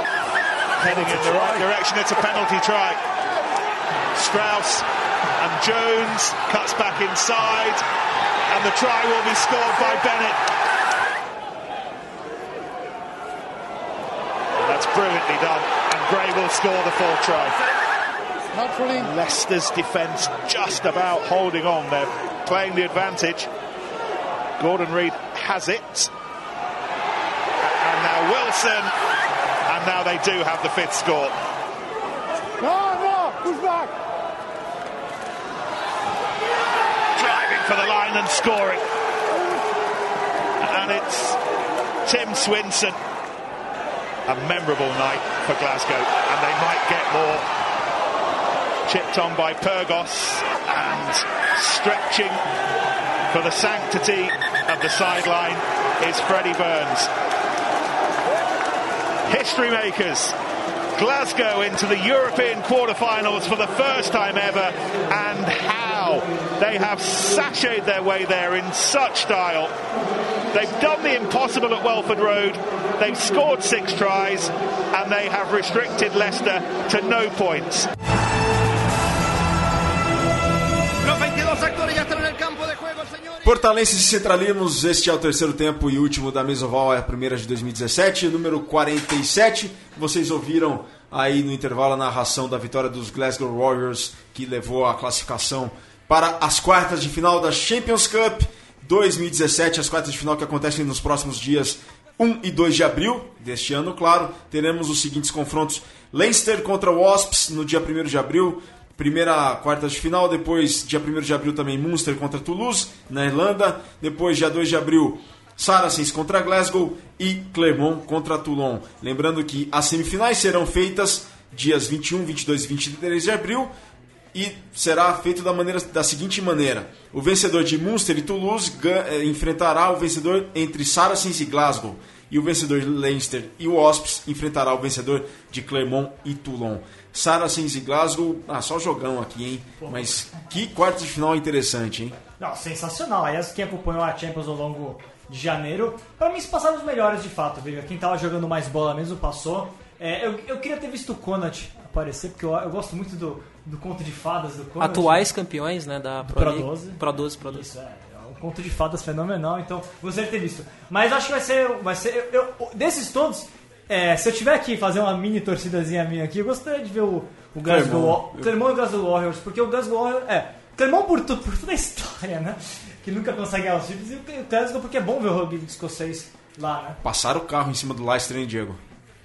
heading in the right direction. It's a penalty try. Strauss and Jones cuts back inside, and the try will be scored by Bennett. And that's brilliantly done, and Gray will score the fourth try. Leicester's defence just about holding on. They're playing the advantage. Gordon Reed has it. Wilson. And now they do have the fifth score. No, no, push back. Driving for the line and scoring. And it's Tim Swinson. A memorable night for Glasgow. And they might get more. Chipped on by Purgos. And stretching for the sanctity of the sideline is Freddie Burns. History makers Glasgow into the European quarterfinals for the first time ever, and how they have sashayed their way there in such style. They've done the impossible at Welford Road. They've scored six tries, and they have restricted Leicester to no points. Portalenses e Centralinos, este é o terceiro tempo e último da Mesoval, é a primeira de 2017, número 47. Vocês ouviram aí no intervalo a narração da vitória dos Glasgow Warriors, que levou a classificação para as quartas de final da Champions Cup 2017, as quartas de final que acontecem nos próximos dias 1 e 2 de abril deste ano, claro. Teremos os seguintes confrontos: Leinster contra Wasps no dia 1 de abril, primeira quarta de final, depois dia 1 de abril também Munster contra Toulouse, na Irlanda, depois dia 2 de abril Saracens contra Glasgow e Clermont contra Toulon. Lembrando que as semifinais serão feitas dias 21, 22 e 23 de abril e será feito da, maneira, da seguinte maneira: o vencedor de Munster e Toulouse eh, enfrentará o vencedor entre Saracens e Glasgow. E o vencedor de Leinster e Wasps enfrentará o vencedor de Clermont e Toulon. Saracens e Glasgow, ah, só jogão aqui, hein? Mas que quarto de final interessante, hein? Não, sensacional. Aliás, quem acompanhou a Champions ao longo de janeiro, pra mim se passaram os melhores de fato, viu? Quem tava jogando mais bola mesmo passou. É, eu, eu queria ter visto o Conat aparecer, porque eu, eu gosto muito do, do conto de fadas do Conat. Atuais campeões, né, da Pro, Pro League. 12. Pro 12, Pro 12. Isso, é, é um conto de fadas fenomenal, então gostaria de ter visto. Mas acho que vai ser. Vai ser eu, eu- desses todos, é, se eu tiver aqui fazer uma mini torcidazinha minha aqui, eu gostaria de ver o, o Glasgow Clermont. Wa- Clermont e o Glasgow Warriors, porque o Glasgow Warriors. É, Clermont por, tu- por toda a história, né? Que nunca consegue ganhar os títulos, e o Glasgow porque é bom ver o rugby escocês lá, né? Passaram o carro em cima do Leicester, hein, Diego?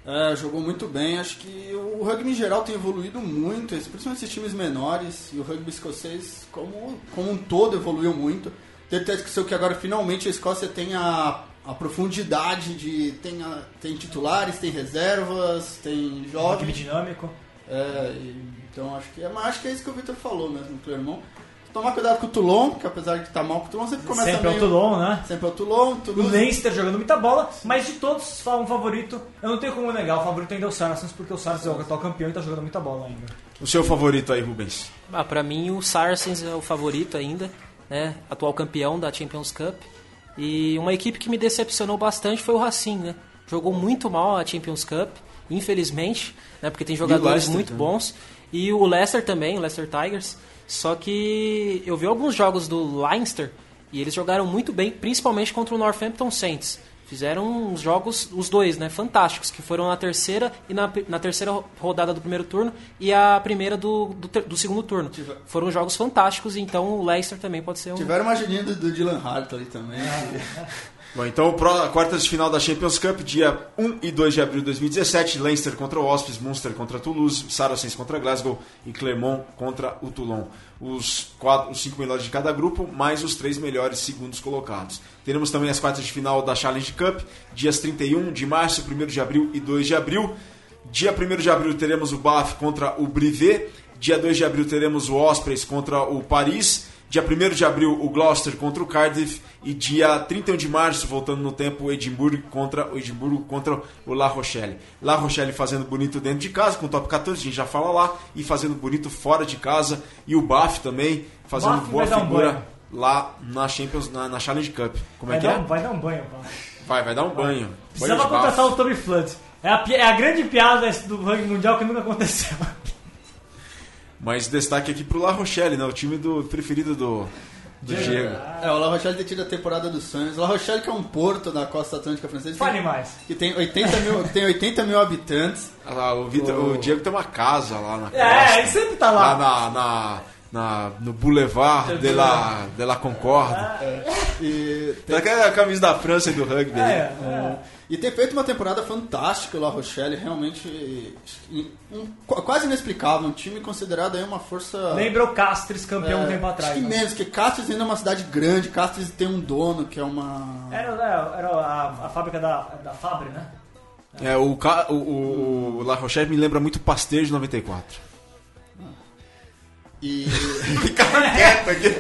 É, jogou muito bem. Acho que o rugby em geral tem evoluído muito, principalmente esses times menores. E o rugby escocês, como, como um todo, evoluiu muito. Tem até a discussão que agora finalmente a Escócia tem a, a profundidade de. Tem, a- tem titulares, tem reservas, tem Rugby jovens. dinâmico. É, e- então acho que, é, mas acho que é isso que o Victor falou mesmo, o Clermont. Tomar cuidado com o Toulon, que apesar de estar mal com o Toulon, sempre começa Sempre é o meio- Toulon, né? Sempre é o Toulon, O Toulouse. Leinster jogando muita bola, mas de todos, um favorito, eu não tenho como negar, o favorito ainda é o Saracens, porque o Saracens é o atual campeão e tá jogando muita bola ainda. O seu favorito aí, Rubens? Ah, pra mim o Saracens é o favorito ainda, né? Atual campeão da Champions Cup. E uma equipe que me decepcionou bastante foi o Racing, né? Jogou muito mal a Champions Cup, infelizmente, né? Porque tem jogadores Leicester muito também. bons. E o Leicester também, o Leicester Tigers. Só que eu vi alguns jogos do Leinster e eles jogaram muito bem, principalmente contra o Northampton Saints. Fizeram uns jogos, os dois, né? Fantásticos, que foram na terceira e na, na terceira rodada do primeiro turno e a primeira do, do, ter- do segundo turno. Foram jogos fantásticos, então o Leicester também pode ser um. Tiveram uma ajuda do, do Dylan Hart ali também. Bom, então, o pró- quartas de final da Champions Cup, dia 1 e 2 de abril de 2017, Leinster contra o Wasps, Munster contra Toulouse, Saracens contra Glasgow e Clermont contra o Toulon. Os, quatro, os cinco melhores de cada grupo, mais os três melhores segundos colocados. Teremos também as quartas de final da Challenge Cup, dias 31 de março, 1 de abril e 2 de abril. Dia 1 de abril teremos o Bath contra o Brivet. Dia 2 de abril teremos o Ospreys contra o Paris. Dia 1 de abril o Gloucester contra o Cardiff. E dia 31 de março, voltando no tempo, Edimburgo contra o Edimburgo contra o La Rochelle. La Rochelle fazendo bonito dentro de casa, com o top 14, a gente já fala lá. E fazendo bonito fora de casa. E o Bath também, fazendo Bath boa vai um figura banho. lá na Champions, na, na Challenge Cup. Como é vai, que dar, é? um- vai dar um banho, pá. Vai, vai dar um banho. banho Precisava Bath. contratar o Tommy Flood. É a, é a grande piada do rugby mundial que nunca aconteceu. Mas destaque aqui pro La Rochelle, né? O time do preferido do, do Diego. É, o La Rochelle tem tido a temporada dos sonhos. La Rochelle que é um porto da costa atlântica francesa. Fale tem- mais. Que tem 80 mil, tem 80 mil habitantes. Ah lá, o, Vitor- O- o Diego tem uma casa lá na É, costa. ele sempre tá lá. Lá na, na, na- no Boulevard de la, de la Concorde. E Tem aquela camisa da França e do rugby. É, é. E tem feito uma temporada fantástica o La Rochelle, realmente um- qu- quase inexplicável. Um time considerado aí uma força. Lembra o Castres, campeão um É, tempo atrás. Acho que né? menos, porque Castres ainda é uma cidade grande, Castres tem um dono que é uma. Era, era, era a, a fábrica da, da Fabre, né? É, o, o, o La Rochelle me lembra muito Pasteur de 94. E. Quieto aqui.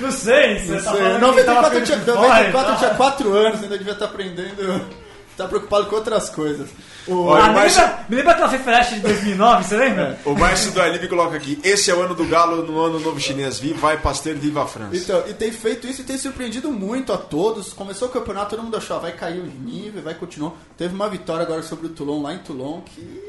Não sei, você Não tá sei, falando que tava 94 eu tinha, ficando de fora e 94 eu tal. tinha 4 anos, ainda devia estar aprendendo. tá preocupado com outras coisas. O... Ah, me, lembra, me lembra aquela Flash de 2009, você lembra? O Márcio do Alibi coloca aqui: esse é o ano do Galo no ano novo chinês. Viva vai Pasteur, viva a França. Então, e tem feito isso e tem surpreendido muito a todos. Começou o campeonato, todo mundo achou, ah, vai cair o nível, vai continuar. Teve uma vitória agora sobre o Toulon, lá em Toulon, que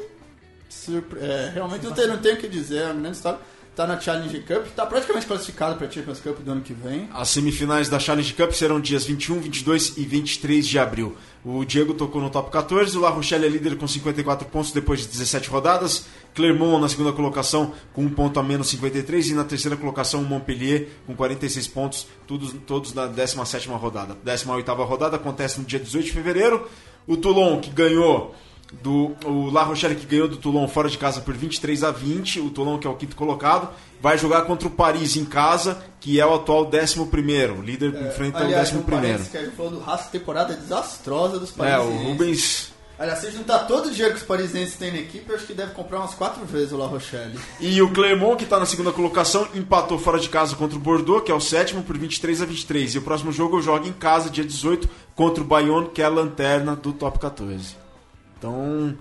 surpre... é, realmente não tem, não tem o que dizer, é uma grande história. Tá na Challenge Cup, tá praticamente classificado pra Champions Cup do ano que vem. As semifinais da Challenge Cup serão dias 21, 22 e 23 de abril. O Diego tocou no top 14, o La Rochelle é líder com 54 pontos depois de 17 rodadas. Clermont na segunda colocação com um ponto a menos 53 e na terceira colocação Montpellier com 46 pontos, todos, todos na 17ª rodada. 18ª rodada acontece no dia 18 de fevereiro. O Toulon que ganhou do o La Rochelle que ganhou do Toulon fora de casa por 23 a 20, o Toulon que é o quinto colocado, vai jogar contra o Paris em casa, que é o atual 11 primeiro. O líder enfrenta Aliás, o 11 um primeiro. parênteses que a gente falou do Haas, temporada desastrosa dos É, parisienses. o Rubens Aliás, se juntar todo o dinheiro que os parisienses têm na equipe, eu acho que deve comprar umas quatro vezes o La Rochelle. E o Clermont, que está na segunda colocação, empatou fora de casa contra o Bordeaux, que é o sétimo, por 23 a 23. E o próximo jogo joga em casa, dia 18, contra o Bayonne, que é a lanterna do top 14. Então,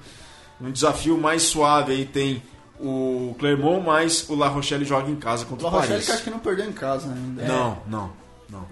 um desafio mais suave aí tem o Clermont, mas o La Rochelle joga em casa O contra La o Rochelle Paris. que acho que não perdeu em casa ainda. Não, não, não.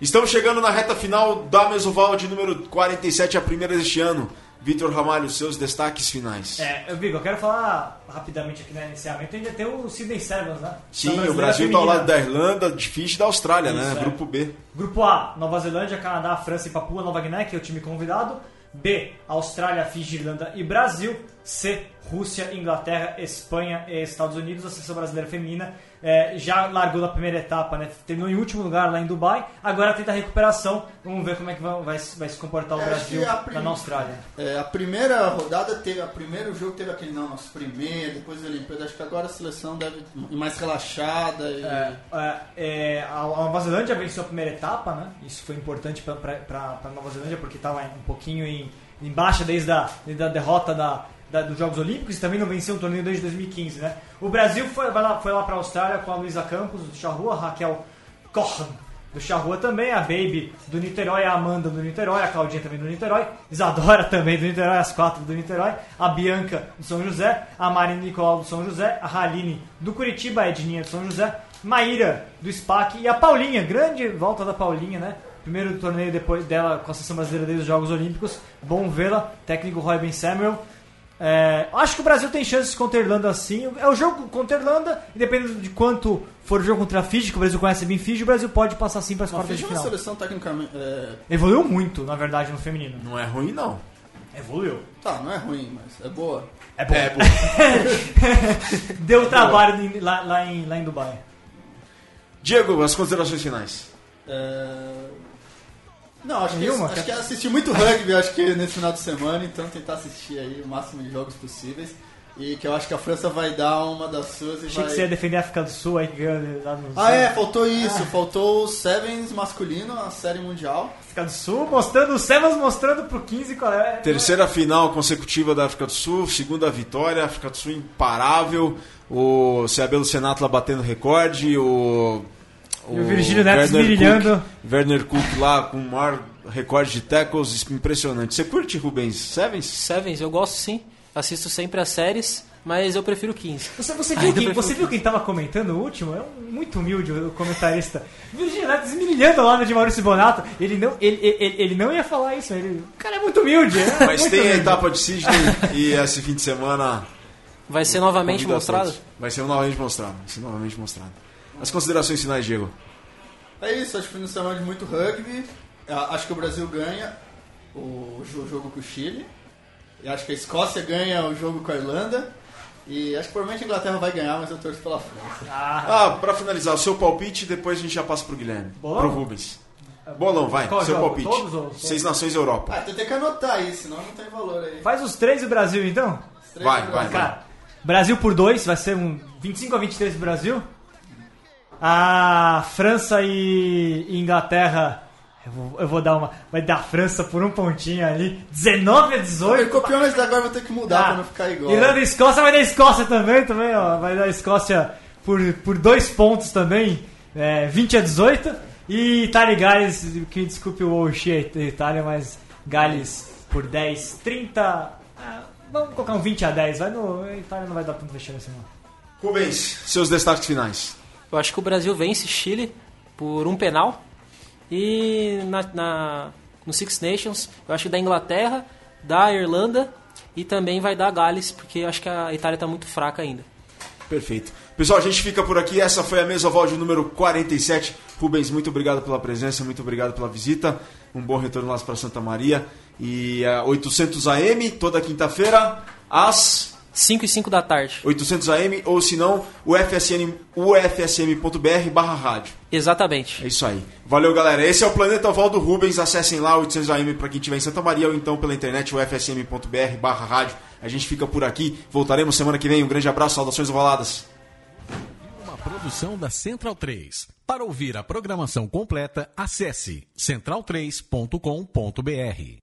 Estamos chegando na reta final da Mesoval de número 47, a primeira deste ano. Vitor Ramalho, seus destaques finais. É, eu Vigo, eu quero falar rapidamente aqui no iniciamento, ainda tem o Sydney Sevens, né? Sim, o Brasil está ao lado da Irlanda, difícil da Austrália, né? Isso, é. Grupo B. Grupo A, Nova Zelândia, Canadá, França e Papua Nova Guiné, que é o time convidado. B, Austrália, Fiji, Irlanda e Brasil. C, Rússia, Inglaterra, Espanha e Estados Unidos. A seleção brasileira feminina é, já largou na primeira etapa, né? terminou em último lugar lá em Dubai. Agora tenta a recuperação. Vamos ver como é que vai, vai, vai se comportar o É, Brasil prim- na Austrália. É, a primeira rodada teve, a primeiro jogo teve aquele não, nosso primeiro, depois da Olimpíada. Acho que agora a seleção deve ir mais relaxada e. É, é, é, a a Nova Zelândia venceu a primeira etapa, né? Isso foi importante para a Nova Zelândia porque estava um pouquinho em, em baixa desde a, desde a derrota da, da- dos Jogos Olímpicos e também não venceu um torneio desde 2015, né? O Brasil foi, lá, foi lá para a Austrália com a Luísa Campos do Charrua, Raquel Cohan do Charrua também, a Baby do Niterói, a Amanda do Niterói, a Claudinha também do Niterói, Isadora também do Niterói, as quatro do Niterói, a Bianca do São José, a Marina Nicolau do São José, a Raline do Curitiba, a Edninha do São José, Maíra do SPAC e a Paulinha, grande volta da Paulinha, né? Primeiro torneio depois dela com a seleção brasileira desde os Jogos Olímpicos. Bom vê-la, técnico Roy Ben Samuel. É, acho que o Brasil tem chances contra a Irlanda sim. É o jogo contra a Irlanda, e dependendo de quanto for o jogo contra a Fiji, que o Brasil conhece bem Fiji, o Brasil pode passar sim para as quartas Fiji de é uma final. seleção tecnicamente. É... Evoluiu muito, na verdade, no feminino. Não é ruim, não. Evoluiu. Tá, não é ruim, mas é boa. É bom. É, bom. Deu trabalho em- lá, lá em, lá em Dubai. Diego, as considerações finais. É... Não, acho que, Nenhuma? acho que assisti muito rugby acho que nesse final de semana, então tentar assistir aí o máximo de jogos possíveis. E que eu acho que a França vai dar uma das suas e Achei vai. que você ia defender a África do Sul aí que ganhou lá no Ah, é, faltou isso. Faltou o Sevens masculino, a série mundial. África do Sul, mostrando o Sevens mostrando pro 15 qual é. Terceira final consecutiva da África do Sul, segunda vitória, África do Sul imparável, o Ciabelo Senatla batendo recorde, o. E o Virgílio Neto esmirilhando. Werner Cook lá com o maior recorde de tackles impressionante. Você curte, Rubens? Sevens? Sevens, eu gosto sim. Assisto sempre as séries, mas eu prefiro 15. Você, você, viu, quem, você viu quem tava comentando o último? É um, muito humilde o comentarista. Virgílio Neto esmirilhando lá no de Maurício Bonato. Ele não, ele, ele, ele não ia falar isso. Ele, o cara é muito humilde. é Mas muito tem a humilde. etapa de Sydney e esse fim de semana. Vai ser novamente mostrado? Vai ser novamente mostrado. Vai ser novamente mostrado. As considerações finais, Diego. É isso, acho que foi uma semana de muito rugby. Ah, Acho que o Brasil ganha o jo- jogo com o Chile. E acho que a Escócia ganha o jogo com a Irlanda. E acho que provavelmente a Inglaterra vai ganhar, mas eu torço pela França. Ah, pra finalizar, o seu palpite, depois a gente já passa pro Guilherme. Bolão? Pro Rubens. Bolão, vai, Qual seu jogo? palpite. Todos ou? Seis Nações Europa. Ah, então tem que anotar aí, senão não tem valor aí. Faz os três do Brasil então? Os três Vai, vai, Brasil. Cara, Brasil por dois, vai ser um 25 a 23 do Brasil. A França e Inglaterra. Eu vou, eu vou dar uma. Vai dar a França por um pontinho ali. 19 a Ele 18. copiou, mas agora vou ter que mudar Ah, pra não ficar igual. Irlanda e Escócia vai dar Escócia também, também, ó. Vai dar Escócia por, por dois pontos também. É, 20 a 18. E Itália e Gales, que desculpe o Oxi Itália, mas Gales por 10, 30. ah, vamos colocar um 20 a 10. Vai no, a Itália não vai dar tanto vexame assim, não. Rubens, seus destaques finais. Eu acho que o Brasil vence Chile por um penal. E na, na- no Six Nations, eu acho que da Inglaterra, da Irlanda e também vai dar Gales, porque eu acho que a Itália está muito fraca ainda. Perfeito. Pessoal, a gente fica por aqui. Essa foi a mesa de número 47. Rubens, muito obrigado pela presença, muito obrigado pela visita. Um bom retorno lá para Santa Maria. E a 800 AM, toda quinta-feira, às 5 e 5 da tarde. 800 AM, ou se não, ufsm, ufsm.br barra rádio. Exatamente. É isso aí. Valeu, galera. Esse é o Planeta Oval do Rubens. Acessem lá 800 AM para quem estiver em Santa Maria ou então pela internet ufsm.br barra rádio. A gente fica por aqui. Voltaremos semana que vem. Um grande abraço, saudações ovaladas. Uma produção da Central 3. Para ouvir a programação completa, acesse central3.com.br.